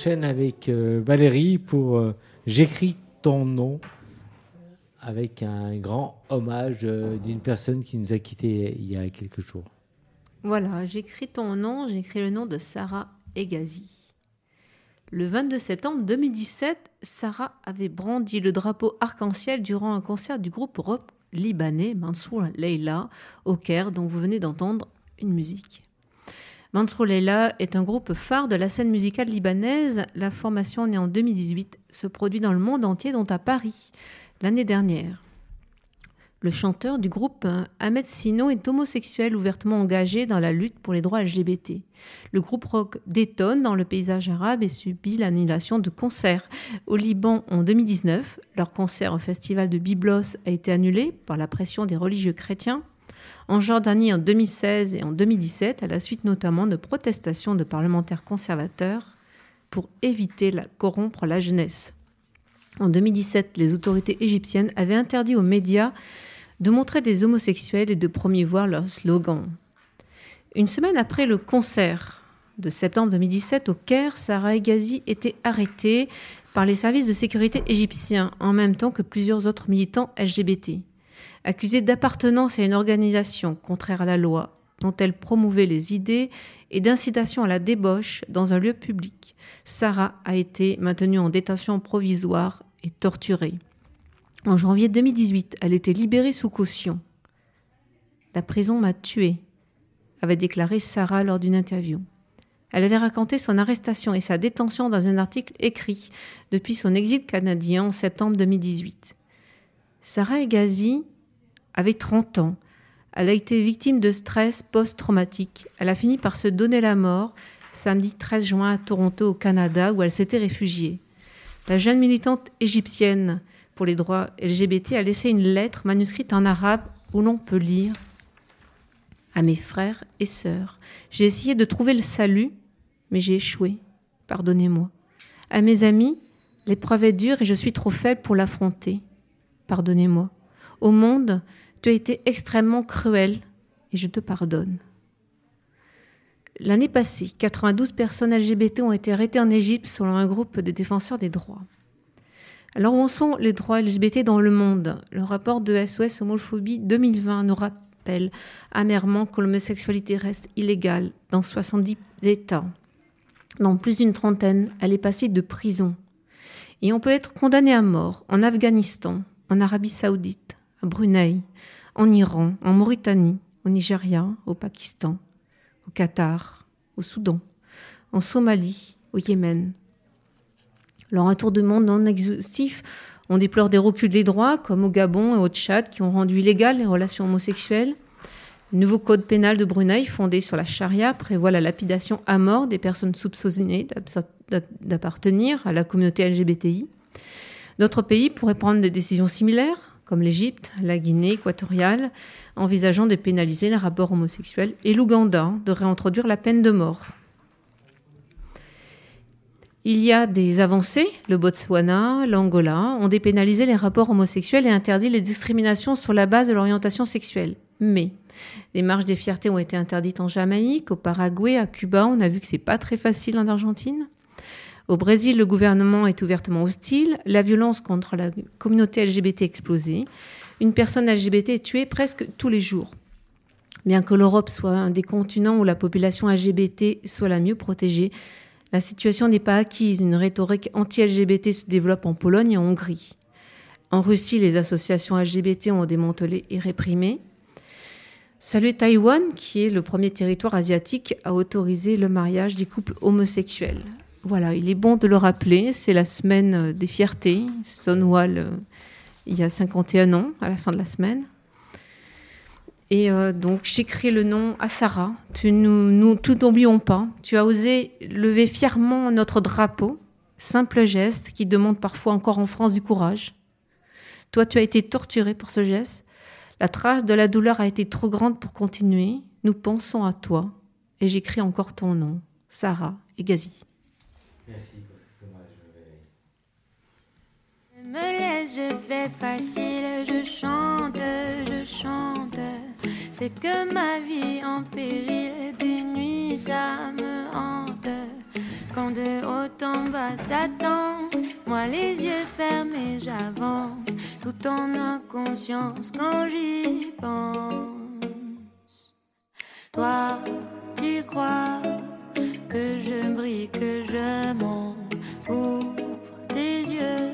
avec euh, Valérie pour euh, J'écris ton nom avec un grand hommage euh, d'une personne qui nous a quittés il y a quelques jours. Voilà, j'écris ton nom, j'écris le nom de Sarah Egazi. Le 22 septembre 2017, Sarah avait brandi le drapeau arc-en-ciel durant un concert du groupe rock libanais Mansour Leila au Caire, dont vous venez d'entendre une musique. Mansour est un groupe phare de la scène musicale libanaise. La formation née en 2018 se produit dans le monde entier, dont à Paris l'année dernière. Le chanteur du groupe Ahmed Sino est homosexuel ouvertement engagé dans la lutte pour les droits LGBT. Le groupe rock détonne dans le paysage arabe et subit l'annulation de concerts. Au Liban en 2019, leur concert au festival de Byblos a été annulé par la pression des religieux chrétiens. En Jordanie en 2016 et en 2017, à la suite notamment de protestations de parlementaires conservateurs pour éviter la corrompre la jeunesse. En 2017, les autorités égyptiennes avaient interdit aux médias de montrer des homosexuels et de promouvoir leur slogan. Une semaine après le concert de septembre 2017 au Caire, Sarah Egazi était arrêtée par les services de sécurité égyptiens en même temps que plusieurs autres militants LGBT. Accusée d'appartenance à une organisation contraire à la loi, dont elle promouvait les idées et d'incitation à la débauche dans un lieu public, Sarah a été maintenue en détention provisoire et torturée. En janvier 2018, elle était libérée sous caution. La prison m'a tuée, avait déclaré Sarah lors d'une interview. Elle avait raconté son arrestation et sa détention dans un article écrit depuis son exil canadien en septembre 2018. Sarah Egazi avait 30 ans. Elle a été victime de stress post-traumatique. Elle a fini par se donner la mort samedi 13 juin à Toronto, au Canada, où elle s'était réfugiée. La jeune militante égyptienne pour les droits LGBT a laissé une lettre manuscrite en arabe où l'on peut lire à mes frères et sœurs. J'ai essayé de trouver le salut, mais j'ai échoué. Pardonnez-moi. À mes amis, l'épreuve est dure et je suis trop faible pour l'affronter. Pardonnez-moi. Au monde, tu as été extrêmement cruel et je te pardonne. L'année passée, 92 personnes LGBT ont été arrêtées en Égypte selon un groupe de défenseurs des droits. Alors où en sont les droits LGBT dans le monde? Le rapport de SOS Homophobie 2020 nous rappelle amèrement que l'homosexualité reste illégale dans 70 États. Dans plus d'une trentaine, elle est passée de prison. Et on peut être condamné à mort en Afghanistan, en Arabie saoudite, à Brunei, en Iran, en Mauritanie, au Nigeria, au Pakistan, au Qatar, au Soudan, en Somalie, au Yémen. Lors un tour de monde non exhaustif, on déplore des reculs des droits, comme au Gabon et au Tchad, qui ont rendu illégales les relations homosexuelles. Le nouveau code pénal de Brunei, fondé sur la charia, prévoit la lapidation à mort des personnes soupçonnées d'appartenir à la communauté LGBTI. D'autres pays pourraient prendre des décisions similaires, comme l'Égypte, la Guinée équatoriale, envisageant de pénaliser les rapports homosexuels, et l'Ouganda de réintroduire la peine de mort. Il y a des avancées. Le Botswana, l'Angola ont dépénalisé les rapports homosexuels et interdit les discriminations sur la base de l'orientation sexuelle. Mais les marches des fiertés ont été interdites en Jamaïque, au Paraguay, à Cuba. On a vu que c'est pas très facile en Argentine. Au Brésil, le gouvernement est ouvertement hostile. La violence contre la communauté LGBT a explosé. Une personne LGBT est tuée presque tous les jours. Bien que l'Europe soit un des continents où la population LGBT soit la mieux protégée, la situation n'est pas acquise. Une rhétorique anti-LGBT se développe en Pologne et en Hongrie. En Russie, les associations LGBT ont démantelé et réprimé. Salut Taïwan, qui est le premier territoire asiatique à autoriser le mariage des couples homosexuels. Voilà, il est bon de le rappeler, c'est la semaine des fiertés, Sonwall, euh, il y a 51 ans, à la fin de la semaine. Et euh, donc j'écris le nom à Sarah. Tu nous, nous tout n'oublions pas. Tu as osé lever fièrement notre drapeau. Simple geste qui demande parfois encore en France du courage. Toi, tu as été torturé pour ce geste. La trace de la douleur a été trop grande pour continuer. Nous pensons à toi. Et j'écris encore ton nom, Sarah Egazi. Merci pour cet hommage, Valérie. Me laisse, je fais facile, je chante, je chante. C'est que ma vie en péril, des nuits ça me hante. Quand de haut en bas s'attend, moi les yeux fermés, j'avance, tout en inconscience quand j'y pense. Toi, tu crois que je brille, que je mens, ouvre tes yeux,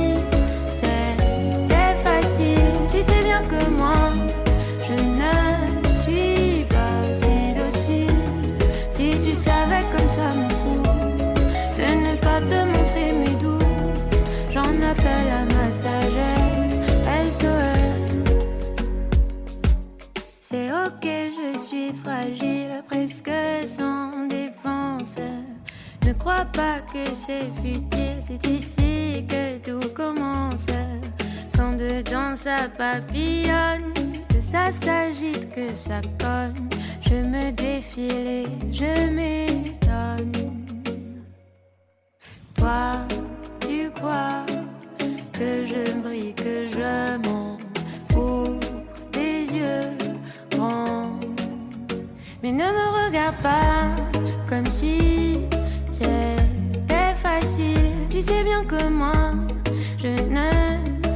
que moi, je ne suis pas si docile. Si tu savais comme ça me coûte de ne pas te montrer mes doutes, j'en appelle à ma sagesse. SOS. C'est ok, je suis fragile, presque sans défense. Ne crois pas que c'est futile, c'est ici que tout commence. Quand dedans ça papillonne, que ça s'agite, que ça cogne, je me défile et je m'étonne. Toi, tu crois que je brille, que je mens, ouvre tes yeux grands. Mais ne me regarde pas comme si c'était facile. Tu sais bien que moi, je ne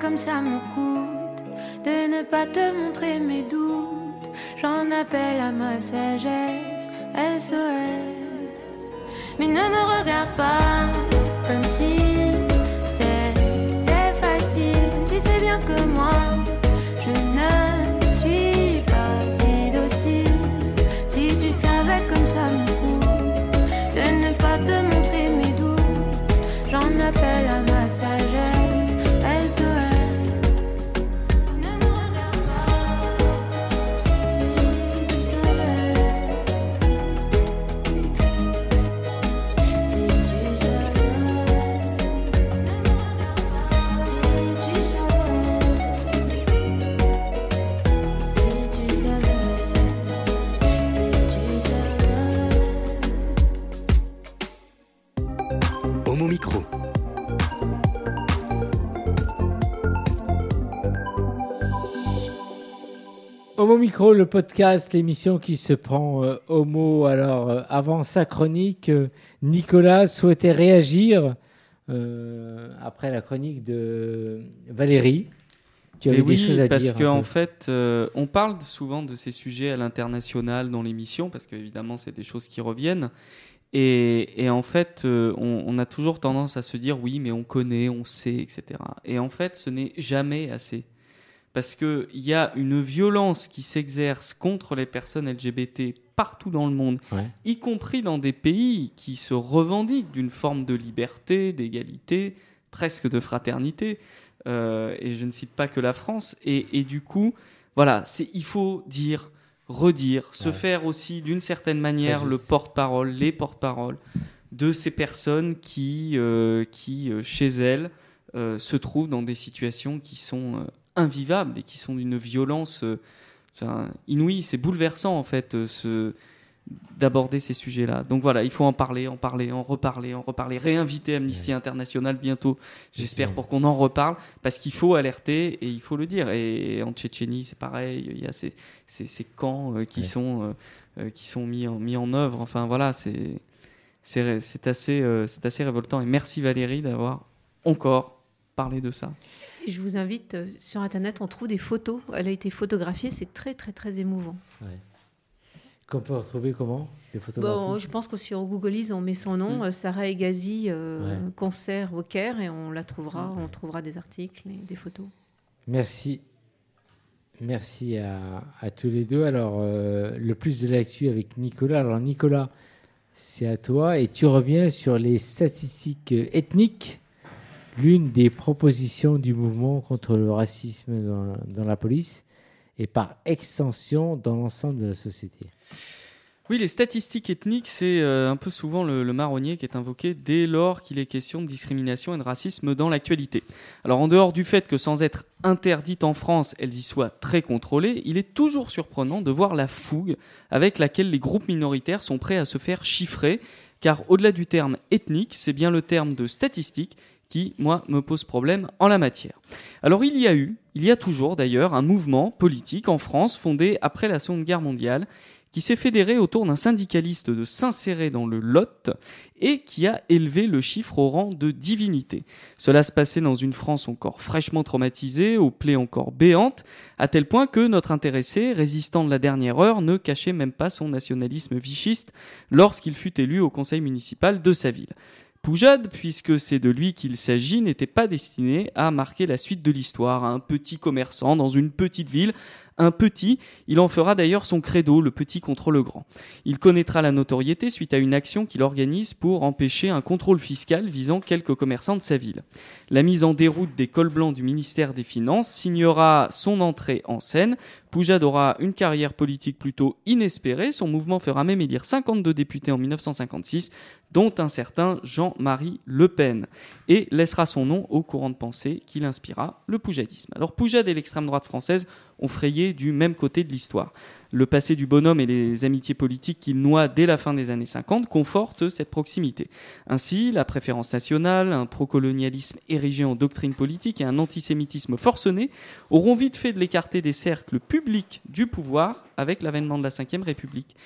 Comme ça me coûte de ne pas te montrer mes doutes, j'en appelle à ma sagesse. SOS. Mais ne me regarde pas comme si c'était facile. Tu sais bien que moi, Homo Micro, le podcast, l'émission qui se prend euh, homo. Alors, euh, avant sa chronique, euh, Nicolas souhaitait réagir après la chronique de Valérie. Tu avais Mais oui, des choses à parce dire. qu'en un en peu. fait, on parle souvent de ces sujets à l'international dans l'émission, parce qu'évidemment, c'est des choses qui reviennent. Et, et en fait, euh, on, on a toujours tendance à se dire oui, mais on connaît, on sait, etc. Et en fait, ce n'est jamais assez. Parce qu'il y a une violence qui s'exerce contre les personnes LGBT partout dans le monde, Ouais. y compris dans des pays qui se revendiquent d'une forme de liberté, d'égalité, presque de fraternité. Euh, et je ne cite pas que la France. Et, et du coup, voilà, c'est il faut dire, redire, se faire aussi d'une certaine manière le porte-parole, les porte-paroles de ces personnes qui, euh, qui euh, chez elles, euh, se trouvent dans des situations qui sont invivables et qui sont d'une violence euh, inouïe. C'est bouleversant en fait euh, ce d'aborder ces sujets-là. Donc voilà, il faut en parler, en parler, en reparler, en reparler, réinviter Amnesty International bientôt, j'espère, pour qu'on en reparle, parce qu'il faut alerter et il faut le dire. Et en Tchétchénie, c'est pareil, il y a ces, ces, ces camps euh, qui Ouais. sont, euh, qui sont mis, en, mis en œuvre. Enfin voilà, c'est assez, euh, c'est assez révoltant. Et merci Valérie d'avoir encore parlé de ça. Je vous invite euh, sur Internet, on trouve des photos. Elle a été photographiée, c'est très très très émouvant. Qu'on peut retrouver comment Les Bon, je pense que sur Googleise, on met son nom, Mm. euh, Sarah Egazi, euh, Ouais. concert au Caire, et on la trouvera, on trouvera des articles et des photos. Merci. Merci à, à tous les deux. Alors, euh, le plus de l'actu avec Nicolas. Alors, Nicolas, c'est à toi. Et tu reviens sur les statistiques ethniques, l'une des propositions du mouvement contre le racisme dans, la police et par extension dans l'ensemble de la société. Oui, les statistiques ethniques, c'est euh, un peu souvent le, le marronnier qui est invoqué dès lors qu'il est question de discrimination et de racisme dans l'actualité. Alors en dehors du fait que sans être interdites en France, elles y soient très contrôlées, il est toujours surprenant de voir la fougue avec laquelle les groupes minoritaires sont prêts à se faire chiffrer, car au-delà du terme ethnique, c'est bien le terme de statistique qui, moi, me pose problème en la matière. Alors il y a eu, il y a toujours d'ailleurs, un mouvement politique en France fondé après la Seconde Guerre mondiale qui s'est fédéré autour d'un syndicaliste de s'insérer dans le Lot et qui a élevé le chiffre au rang de divinité. Cela se passait dans une France encore fraîchement traumatisée, aux plaies encore béantes, à tel point que notre intéressé, résistant de la dernière heure, ne cachait même pas son nationalisme vichiste lorsqu'il fut élu au conseil municipal de sa ville. Poujade, puisque c'est de lui qu'il s'agit, n'était pas destiné à marquer la suite de l'histoire, un petit commerçant dans une petite ville, un petit, il en fera d'ailleurs son credo, le petit contre le grand. Il connaîtra la notoriété suite à une action qu'il organise pour empêcher un contrôle fiscal visant quelques commerçants de sa ville. La mise en déroute des cols blancs du ministère des Finances signera son entrée en scène. Poujade aura une carrière politique plutôt inespérée. Son mouvement fera même élire 52 députés en 1956, dont un certain Jean-Marie Le Pen, et laissera son nom au courant de pensée qui l'inspira, le poujadisme. Alors Poujade et l'extrême droite française ont frayé du même côté de l'histoire. Le passé du bonhomme et les amitiés politiques qu'il noie dès la fin des années 50 confortent cette proximité. Ainsi, la préférence nationale, un procolonialisme érigé en doctrine politique et un antisémitisme forcené auront vite fait de l'écarter des cercles publics du pouvoir avec l'avènement de la Ve République.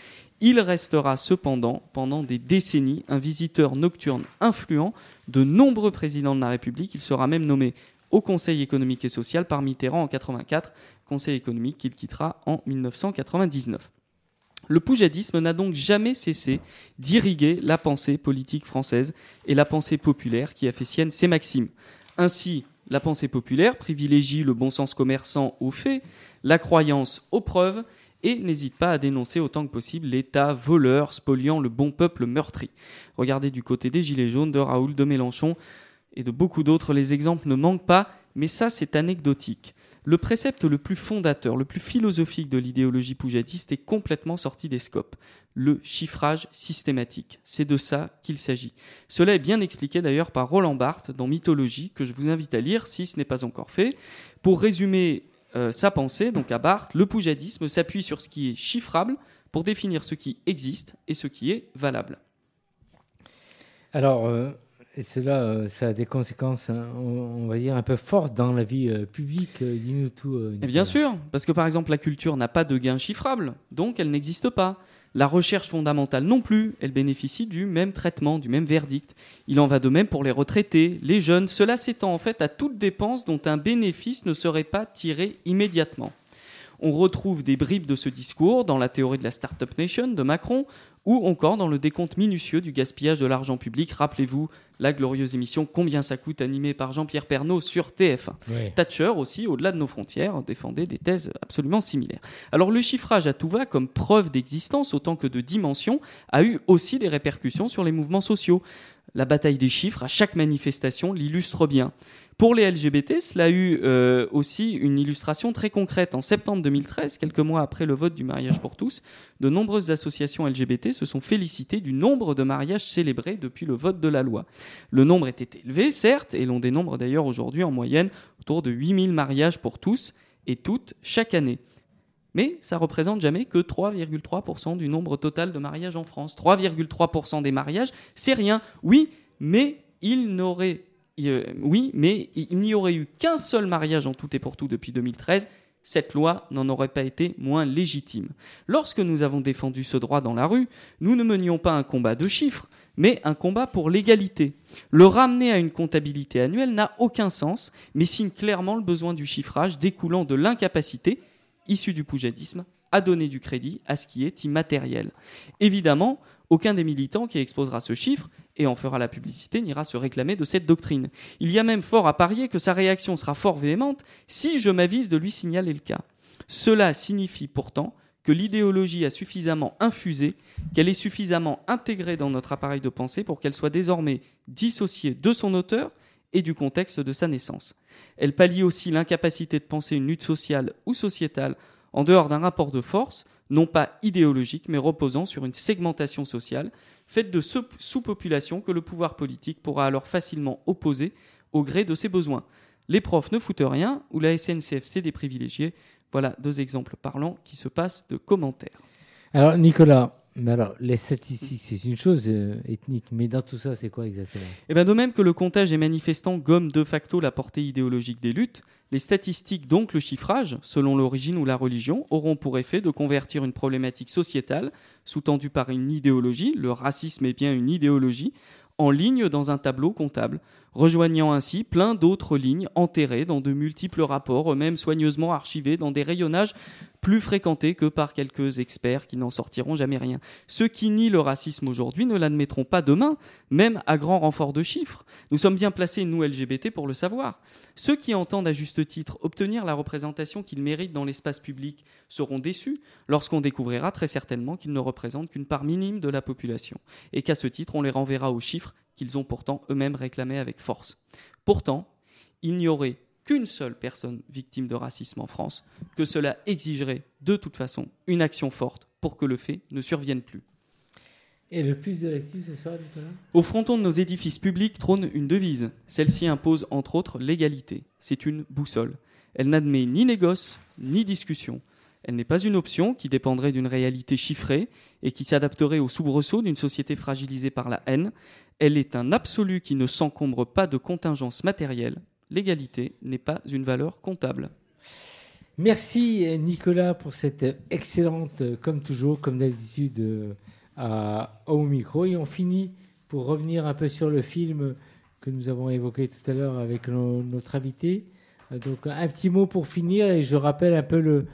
Il restera cependant, pendant des décennies, un visiteur nocturne influent de nombreux présidents de la République. Il sera même nommé au Conseil économique et social par Mitterrand en 84, Conseil économique qu'il quittera en 1999. Le poujadisme n'a donc jamais cessé d'irriguer la pensée politique française et la pensée populaire qui a fait sienne ses maximes. Ainsi, la pensée populaire privilégie le bon sens commerçant aux faits, la croyance aux preuves, et n'hésite pas à dénoncer autant que possible l'État voleur spoliant le bon peuple meurtri. Regardez du côté des Gilets jaunes, de Raoul, de Mélenchon et de beaucoup d'autres, les exemples ne manquent pas, mais ça c'est anecdotique. Le précepte le plus fondateur, le plus philosophique de l'idéologie poujadiste est complètement sorti des scopes. Le chiffrage systématique. C'est de ça qu'il s'agit. Cela est bien expliqué d'ailleurs par Roland Barthes dans Mythologie, que je vous invite à lire si ce n'est pas encore fait. Pour résumer euh, sa pensée, donc à Barthes, le poujadisme s'appuie sur ce qui est chiffrable pour définir ce qui existe et ce qui est valable. Alors, euh, et cela, euh, ça a des conséquences, hein, on, va dire, un peu fortes dans la vie euh, publique. Euh, Dis-nous tout. Et bien sûr, parce que par exemple la culture n'a pas de gain chiffrable, donc elle n'existe pas. La recherche fondamentale non plus, elle bénéficie du même traitement, du même verdict. Il en va de même pour les retraités, les jeunes, cela s'étend en fait à toute dépense dont un bénéfice ne serait pas tiré immédiatement. On retrouve des bribes de ce discours dans la théorie de la Startup Nation de Macron ou encore dans le décompte minutieux du gaspillage de l'argent public. Rappelez-vous la glorieuse émission Combien ça coûte animée par Jean-Pierre Pernaud sur TF1. Ouais. Thatcher aussi, au-delà de nos frontières, défendait des thèses absolument similaires. Alors le chiffrage à tout va comme preuve d'existence autant que de dimension a eu aussi des répercussions sur les mouvements sociaux. La bataille des chiffres à chaque manifestation l'illustre bien. Pour les LGBT, cela a eu euh, aussi une illustration très concrète. En septembre 2013, quelques mois après le vote du mariage pour tous, de nombreuses associations LGBT se sont félicitées du nombre de mariages célébrés depuis le vote de la loi. Le nombre était élevé, certes, et l'on dénombre d'ailleurs aujourd'hui en moyenne autour de 8000 mariages pour tous et toutes chaque année. Mais ça représente jamais que 3,3% du nombre total de mariages en France. 3,3% des mariages, c'est rien. Oui, mais il n'aurait euh, oui, mais il n'y aurait eu qu'un seul mariage en tout et pour tout depuis 2013. Cette loi n'en aurait pas été moins légitime. Lorsque nous avons défendu ce droit dans la rue, nous ne menions pas un combat de chiffres, mais un combat pour l'égalité. Le ramener à une comptabilité annuelle n'a aucun sens, mais signe clairement le besoin du chiffrage découlant de l'incapacité, issue du poujadisme, à donner du crédit à ce qui est immatériel. Évidemment, aucun des militants qui exposera ce chiffre et en fera la publicité n'ira se réclamer de cette doctrine. Il y a même fort à parier que sa réaction sera fort véhémente si je m'avise de lui signaler le cas. Cela signifie pourtant que l'idéologie a suffisamment infusé, qu'elle est suffisamment intégrée dans notre appareil de pensée pour qu'elle soit désormais dissociée de son auteur et du contexte de sa naissance. Elle pallie aussi l'incapacité de penser une lutte sociale ou sociétale en dehors d'un rapport de force, non pas idéologique, mais reposant sur une segmentation sociale, faite de sous-populations que le pouvoir politique pourra alors facilement opposer au gré de ses besoins. Les profs ne foutent rien, ou la SNCF c'est des privilégiés. Voilà deux exemples parlants qui se passent de commentaires. Alors Nicolas, mais alors, les statistiques, c'est une chose euh, ethnique, mais dans tout ça, c'est quoi exactement? Eh bien, de même que le comptage des manifestants gomme de facto la portée idéologique des luttes, les statistiques, donc le chiffrage, selon l'origine ou la religion, auront pour effet de convertir une problématique sociétale, sous-tendue par une idéologie, le racisme est bien une idéologie, en ligne dans un tableau comptable, rejoignant ainsi plein d'autres lignes enterrées dans de multiples rapports, eux-mêmes soigneusement archivés dans des rayonnages plus fréquentés que par quelques experts qui n'en sortiront jamais rien. Ceux qui nient le racisme aujourd'hui ne l'admettront pas demain, même à grand renfort de chiffres. Nous sommes bien placés, nous LGBT, pour le savoir. Ceux qui entendent à juste titre obtenir la représentation qu'ils méritent dans l'espace public seront déçus lorsqu'on découvrira très certainement qu'ils ne représentent qu'une part minime de la population, et qu'à ce titre on les renverra aux chiffres qu'ils ont pourtant eux-mêmes réclamés avec force. Pourtant, il n'y aurait qu'une seule personne victime de racisme en France, que cela exigerait de toute façon une action forte pour que le fait ne survienne plus. Et le plus de lecture ce soir, Nicolas? Au fronton de nos édifices publics trône une devise. Celle-ci impose entre autres l'égalité. C'est une boussole. Elle n'admet ni négoce, ni discussion. Elle n'est pas une option qui dépendrait d'une réalité chiffrée et qui s'adapterait aux soubresauts d'une société fragilisée par la haine. Elle est un absolu qui ne s'encombre pas de contingences matérielles. L'égalité n'est pas une valeur comptable. Merci Nicolas pour cette excellente, comme toujours, comme d'habitude, au micro. Et on finit pour revenir un peu sur le film que nous avons évoqué tout à l'heure avec notre invité. Donc un petit mot pour finir et je rappelle un peu le,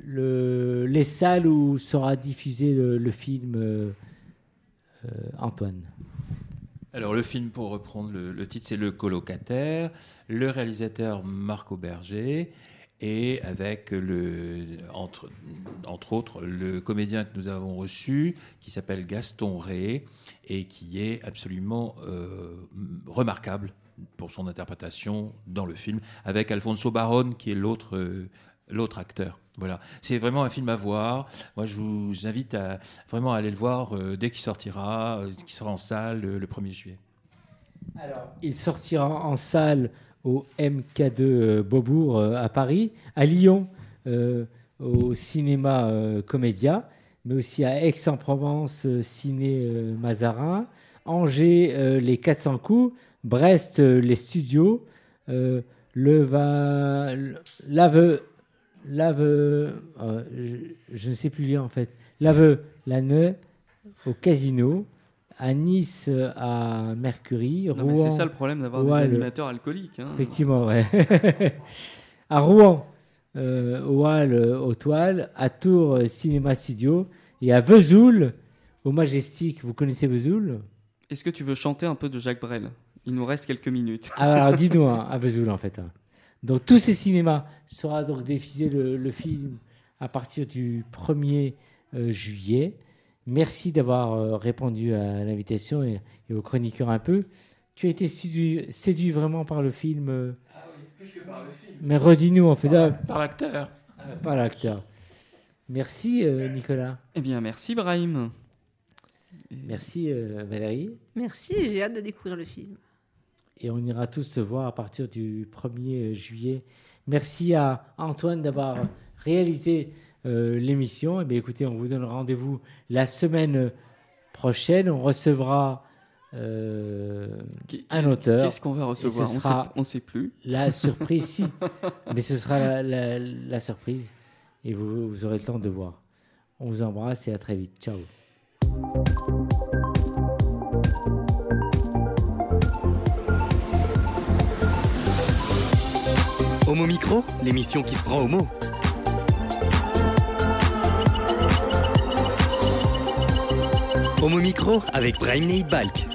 le, les salles où sera diffusé le, film euh, euh, Antoine. Alors le film, pour reprendre le, titre, c'est Le colocataire, le réalisateur Marc Auberger, et avec, le, entre, entre autres, le comédien que nous avons reçu, qui s'appelle Gaston Ré, et qui est absolument euh, remarquable pour son interprétation dans le film, avec Alfonso Baron, qui est l'autre l'autre acteur. Voilà, c'est vraiment un film à voir. Moi, je vous invite à vraiment aller le voir euh, dès qu'il sortira, euh, qui sera en salle le, 1er juillet. Alors, il sortira en salle au MK2 euh, Beaubourg à Paris, à Lyon au cinéma Comédia, mais aussi à Aix-en-Provence Ciné Mazarin, Angers les 400 coups, Brest les studios, le l'aveu l'aveu, euh, je, ne sais plus lire en fait, l'aveu, l'année au casino, à Nice à Mercury, non, C'est ça le problème d'avoir des animateurs alcooliques. Hein. Effectivement, ouais. à Rouen, euh, au Hall, au Toile, à Tours, Cinéma Studio, et à Vesoul, au Majestic. Vous connaissez Vesoul? Est-ce que tu veux chanter un peu de Jacques Brel? Il nous reste quelques minutes. Ah, alors dis-nous, hein, à Vesoul en fait. Hein. Dans tous ces cinémas sera donc diffusé le, film à partir du 1er euh, juillet. merci d'avoir euh, répondu à l'invitation et, et aux chroniqueurs un peu. Tu as été séduit, séduit vraiment par le film. euh, Plus que par le film. mais redis-nous, en fait, ah, Par l'acteur. pas l'acteur. Merci euh, Nicolas. Eh bien, merci Brahim. Merci euh, Valérie. Merci, j'ai hâte de découvrir le film. Et on ira tous se voir à partir du 1er juillet. Merci à Antoine d'avoir réalisé euh, l'émission. Eh bien, écoutez, on vous donne rendez-vous la semaine prochaine. On recevra euh, un auteur. Qu'est-ce qu'on va recevoir ce On sera- sait- On sait plus. La surprise, si. Mais ce sera la, la- la surprise. Et vous, vous aurez le temps de voir. On vous embrasse et à très vite. Ciao. Homo Micro, l'émission qui se prend au mot. Homo Micro avec Brahim Neidbalk.